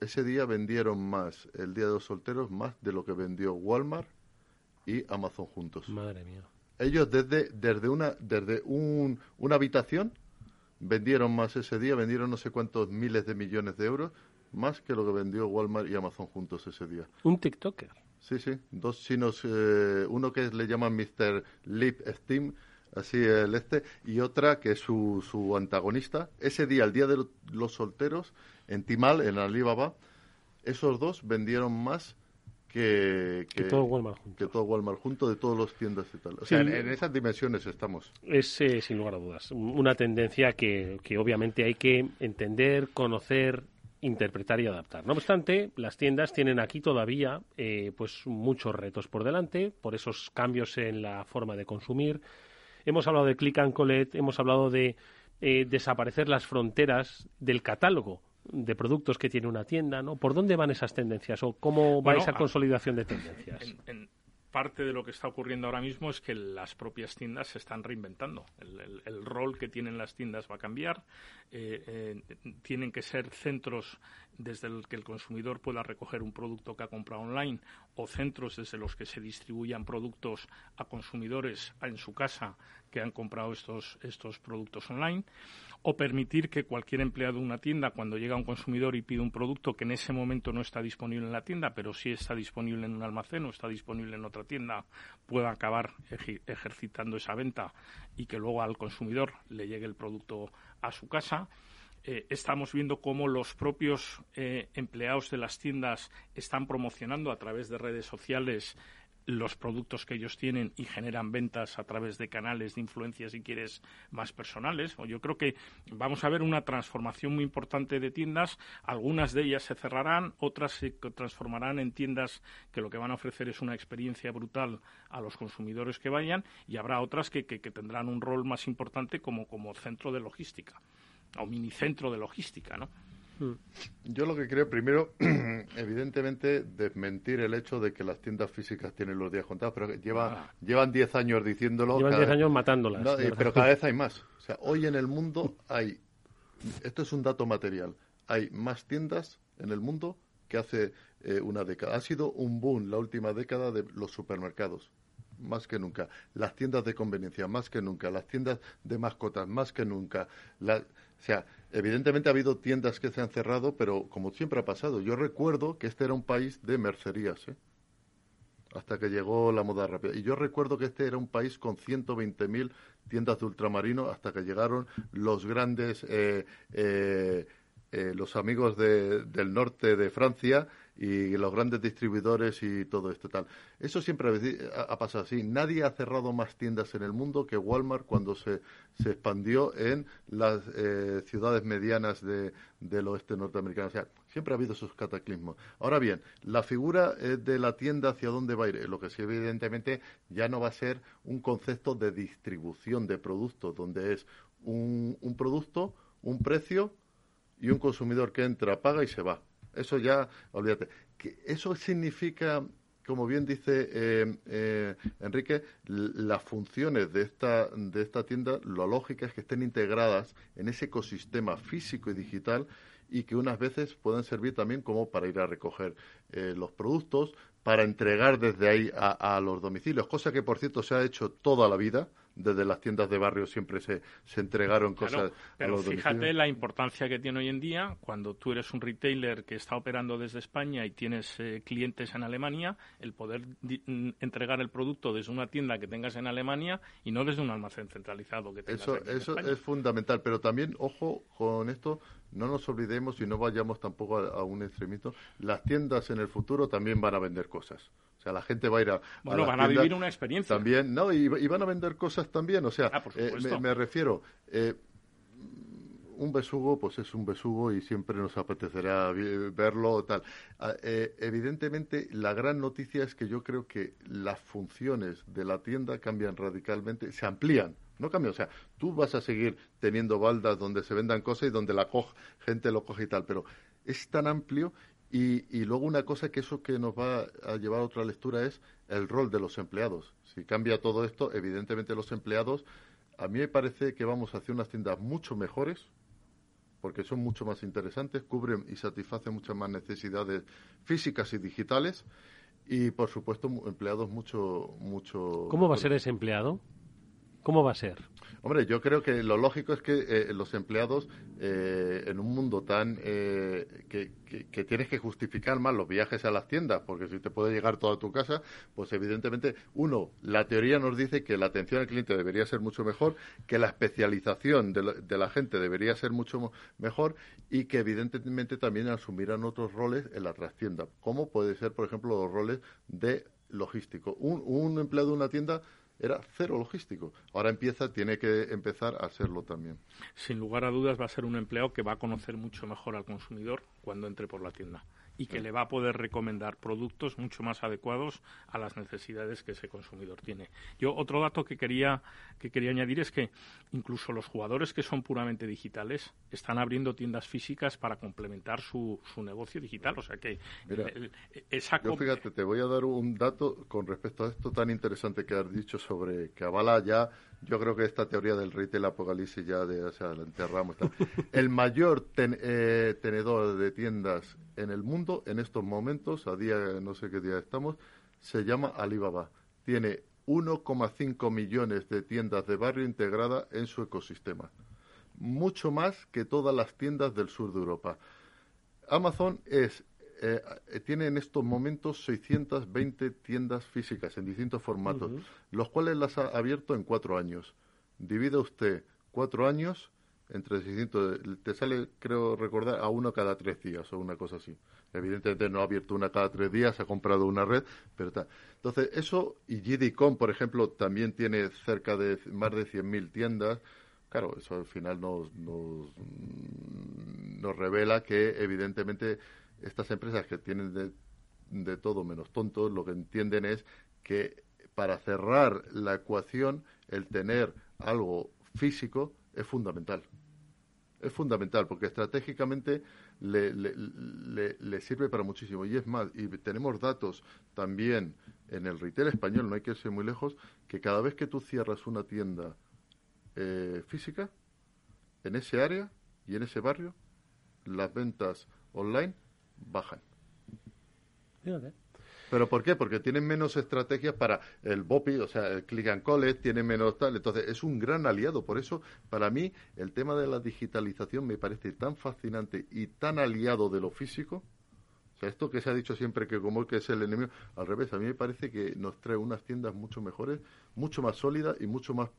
ese día vendieron más, el Día de los Solteros, más de lo que vendió Walmart y Amazon juntos. Madre mía. Ellos desde, desde, una, desde un, una habitación vendieron más ese día, vendieron no sé cuántos miles de millones de euros, más que lo que vendió Walmart y Amazon juntos ese día. ¿Un TikToker? Sí, sí, dos chinos, eh, uno que le llaman Mr. Lip Steam, así el este, y otra que es su, su antagonista. Ese día, el día de los solteros, en Timal, en Alibaba, esos dos vendieron más que, que, todo Walmart junto. Que todo Walmart junto de todas las tiendas y tal. O sea, en, esas dimensiones estamos. Es, eh, sin lugar a dudas, una tendencia que, que obviamente hay que entender, conocer, interpretar y adaptar. No obstante, las tiendas tienen aquí todavía eh, pues muchos retos por delante, por esos cambios en la forma de consumir. Hemos hablado de click and collect, hemos hablado de eh, desaparecer las fronteras del catálogo de productos que tiene una tienda, ¿no? ¿Por dónde van esas tendencias o cómo va esa consolidación de tendencias? parte de lo que está ocurriendo ahora mismo es que las propias tiendas se están reinventando. El, rol que tienen las tiendas va a cambiar. Eh, eh, tienen que ser centros desde el que el consumidor pueda recoger un producto que ha comprado online o centros desde los que se distribuyan productos a consumidores en su casa que han comprado estos, estos productos online o permitir que cualquier empleado de una tienda, cuando llega un consumidor y pide un producto que en ese momento no está disponible en la tienda, pero sí está disponible en un almacén o está disponible en otra tienda, pueda acabar ejercitando esa venta y que luego al consumidor le llegue el producto a su casa. Eh, estamos viendo cómo los propios eh, empleados de las tiendas están promocionando a través de redes sociales los productos que ellos tienen y generan ventas a través de canales de influencia, si quieres, más personales. Yo creo que vamos a ver una transformación muy importante de tiendas. Algunas de ellas se cerrarán, otras se transformarán en tiendas que lo que van a ofrecer es una experiencia brutal a los consumidores que vayan y habrá otras que, que, que tendrán un rol más importante como, como centro de logística o minicentro de logística, ¿no? Hmm. Yo lo que creo, primero, evidentemente, desmentir el hecho de que las tiendas físicas tienen los días contados, pero lleva, llevan 10 años diciéndolo. Llevan 10 años matándolas. pero cada vez hay más. O sea, hoy en el mundo hay, esto es un dato material, hay más tiendas en el mundo que hace eh, una década. Ha sido un boom la última década de los supermercados más que nunca. Las tiendas de conveniencia, más que nunca. Las tiendas de mascotas, más que nunca. La, o sea, evidentemente ha habido tiendas que se han cerrado, pero como siempre ha pasado, yo recuerdo que este era un país de mercerías, ¿eh? hasta que llegó la moda rápida. Y yo recuerdo que este era un país con 120.000 tiendas de ultramarino hasta que llegaron los grandes, eh, eh, los amigos del norte de Francia y los grandes distribuidores y todo esto tal. Eso siempre ha, pasado así. Nadie ha cerrado más tiendas en el mundo que Walmart cuando se, se expandió en las eh, ciudades medianas de, del oeste norteamericano. O sea, siempre ha habido esos cataclismos. Ahora bien, la figura eh, de la tienda hacia dónde va a ir, lo que sí evidentemente ya no va a ser un concepto de distribución de productos, donde es un, un producto, un precio y un consumidor que entra, paga y se va eso ya, olvídate. Que eso significa, como bien dice eh, eh, Enrique, las funciones de esta, de esta tienda, lo lógica es que estén integradas en ese ecosistema físico y digital y que unas veces pueden servir también como para ir a recoger eh, los productos, para entregar desde ahí a, los domicilios, cosa que por cierto se ha hecho toda la vida, desde las tiendas de barrio siempre se, se entregaron cosas pero fíjate la importancia que tiene hoy en día cuando tú eres un retailer que está operando desde España y tienes eh, clientes en Alemania, el poder mm, entregar el producto desde una tienda que tengas en Alemania y no desde un almacén centralizado que tengas Eso, eso es fundamental, pero también, ojo con esto, no nos olvidemos y no vayamos tampoco a, un extremito, las tiendas en el futuro también van a vender cosas. O sea, la gente va a ir a. Bueno, van a vivir una experiencia. También, no, y, van a vender cosas también. O sea, ah, eh, me, refiero. Eh, un besugo, pues es un besugo y siempre nos apetecerá verlo tal. Ah, eh, evidentemente, la gran noticia es que yo creo que las funciones de la tienda cambian radicalmente, se amplían no cambia, o sea, tú vas a seguir teniendo baldas donde se vendan cosas y donde la gente lo coge y tal, pero es tan amplio y, y, luego una cosa que eso que nos va a llevar a otra lectura es el rol de los empleados. Si cambia todo esto, evidentemente los empleados, a mí me parece que vamos hacia unas tiendas mucho mejores, porque son mucho más interesantes, cubren y satisfacen muchas más necesidades físicas y digitales, y por supuesto empleados mucho, mucho. ¿Cómo va a ser ese empleado? ¿Cómo va a ser? Hombre, yo creo que lo lógico es que eh, los empleados, eh, en un mundo tan eh, que, que, tienes que justificar más los viajes a las tiendas, porque si te puede llegar toda tu casa, pues evidentemente, uno, la teoría nos dice que la atención al cliente debería ser mucho mejor, que la especialización de la, de la gente debería ser mucho mejor y que evidentemente también asumirán otros roles en la trastienda, como puede ser, por ejemplo, los roles de logístico. Un, un empleado de una tienda era cero logístico. Ahora empieza, tiene que empezar a serlo también. Sin lugar a dudas va a ser un empleo que va a conocer mucho mejor al consumidor cuando entre por la tienda y que le va a poder recomendar productos mucho más adecuados a las necesidades que ese consumidor tiene. Yo otro dato que quería que quería añadir es que incluso los jugadores que son puramente digitales están abriendo tiendas físicas para complementar su, su negocio digital, o sea que esa yo fíjate, te voy a dar un dato con respecto a esto tan interesante que has dicho sobre que avala ya yo creo que esta teoría del retail apocalipsis ya de, o sea, la enterramos. El mayor eh, tenedor de tiendas en el mundo en estos momentos, a día, no sé qué día estamos, se llama Alibaba. Tiene 1,5 millones de tiendas de barrio integradas en su ecosistema. Mucho más que todas las tiendas del sur de Europa. Amazon es eh, tiene en estos momentos 620 tiendas físicas en distintos formatos, los cuales las ha abierto en cuatro años. Divide usted cuatro años entre 600, te sale, creo recordar, a uno cada tres días o una cosa así. Evidentemente no ha abierto una cada tres días, ha comprado una red, pero está. Entonces, eso, y GDCom, por ejemplo, también tiene cerca de más de 100.000 tiendas. Claro, eso al final nos, nos, nos revela que, evidentemente, estas empresas que tienen de, todo menos tontos, lo que entienden es que para cerrar la ecuación, el tener algo físico es fundamental. Es fundamental porque estratégicamente le, sirve para muchísimo. Y es más, y tenemos datos también en el retail español, no hay que irse muy lejos, que cada vez que tú cierras una tienda eh, física, en ese área y en ese barrio, las ventas online bajan. ¿Pero por qué? Porque tienen menos estrategias para el BOPI, o sea, el click and collect, tienen menos tal. Entonces, es un gran aliado. Por eso, para mí, el tema de la digitalización me parece tan fascinante y tan aliado de lo físico. O sea, esto que se ha dicho siempre que como que es el enemigo, al revés, a mí me parece que nos trae unas tiendas mucho mejores, mucho más sólidas y mucho más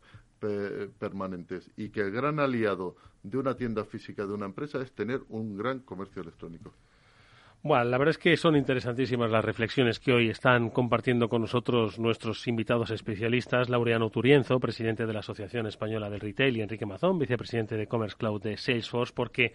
permanentes. Y que el gran aliado de una tienda física de una empresa es tener un gran comercio electrónico. Bueno, la verdad es que son interesantísimas las reflexiones que hoy están compartiendo con nosotros nuestros invitados especialistas, Laureano Turienzo, presidente de la Asociación Española del Retail, y Enrique Mazón, vicepresidente de Commerce Cloud de Salesforce, porque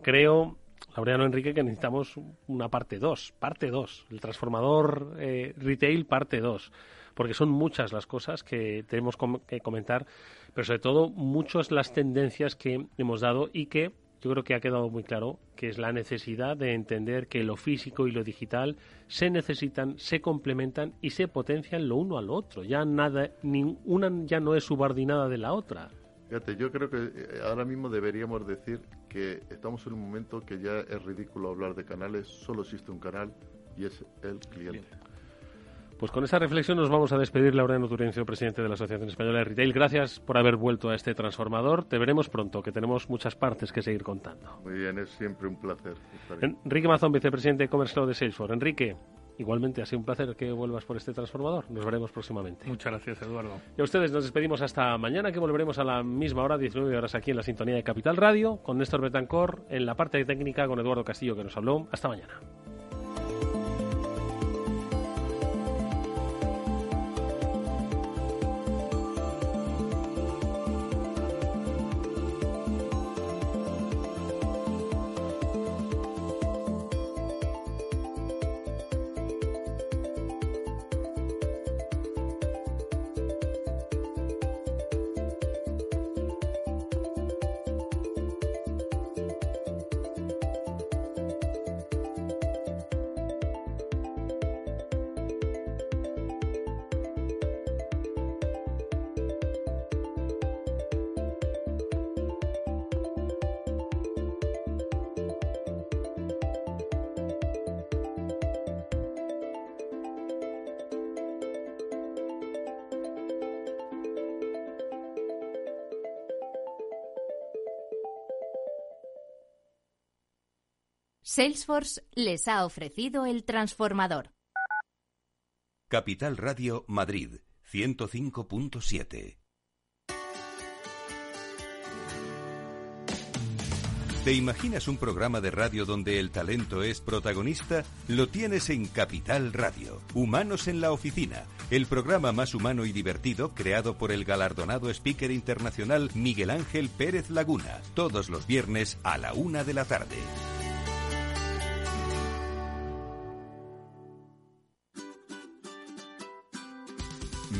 creo, Laureano Enrique, que necesitamos una parte 2, parte 2, el transformador eh, retail parte 2 porque son muchas las cosas que tenemos que comentar, pero sobre todo muchas las tendencias que hemos dado y que yo creo que ha quedado muy claro que es la necesidad de entender que lo físico y lo digital se necesitan, se complementan y se potencian lo uno al otro. Ya nada, ni una ya no es subordinada de la otra. Fíjate, yo creo que eh, ahora mismo deberíamos decir que estamos en un momento que ya es ridículo hablar de canales, solo existe un canal y es el cliente. Pues con esa reflexión nos vamos a despedir, Laureano Turencio, presidente de la Asociación Española de Retail. Gracias por haber vuelto a este transformador. Te veremos pronto, que tenemos muchas partes que seguir contando. Muy bien, es siempre un placer. Enrique Mazón, vicepresidente de Commerce Cloud de Salesforce. Enrique, Igualmente, ha sido un placer que vuelvas por este transformador. Nos veremos próximamente. Muchas gracias, Eduardo. Y a ustedes nos despedimos hasta mañana, que volveremos a la misma hora, 19 horas, aquí en la sintonía de Capital Radio, con Néstor Betancor, en la parte técnica con Eduardo Castillo, que nos habló. Hasta mañana. Salesforce les ha ofrecido el transformador. Capital Radio Madrid 105.7 ¿Te imaginas un programa de radio donde el talento es protagonista? Lo tienes en Capital Radio. Humanos en la Oficina, el programa más humano y divertido creado por el galardonado speaker internacional Miguel Ángel Pérez Laguna, todos los viernes a la una de la tarde.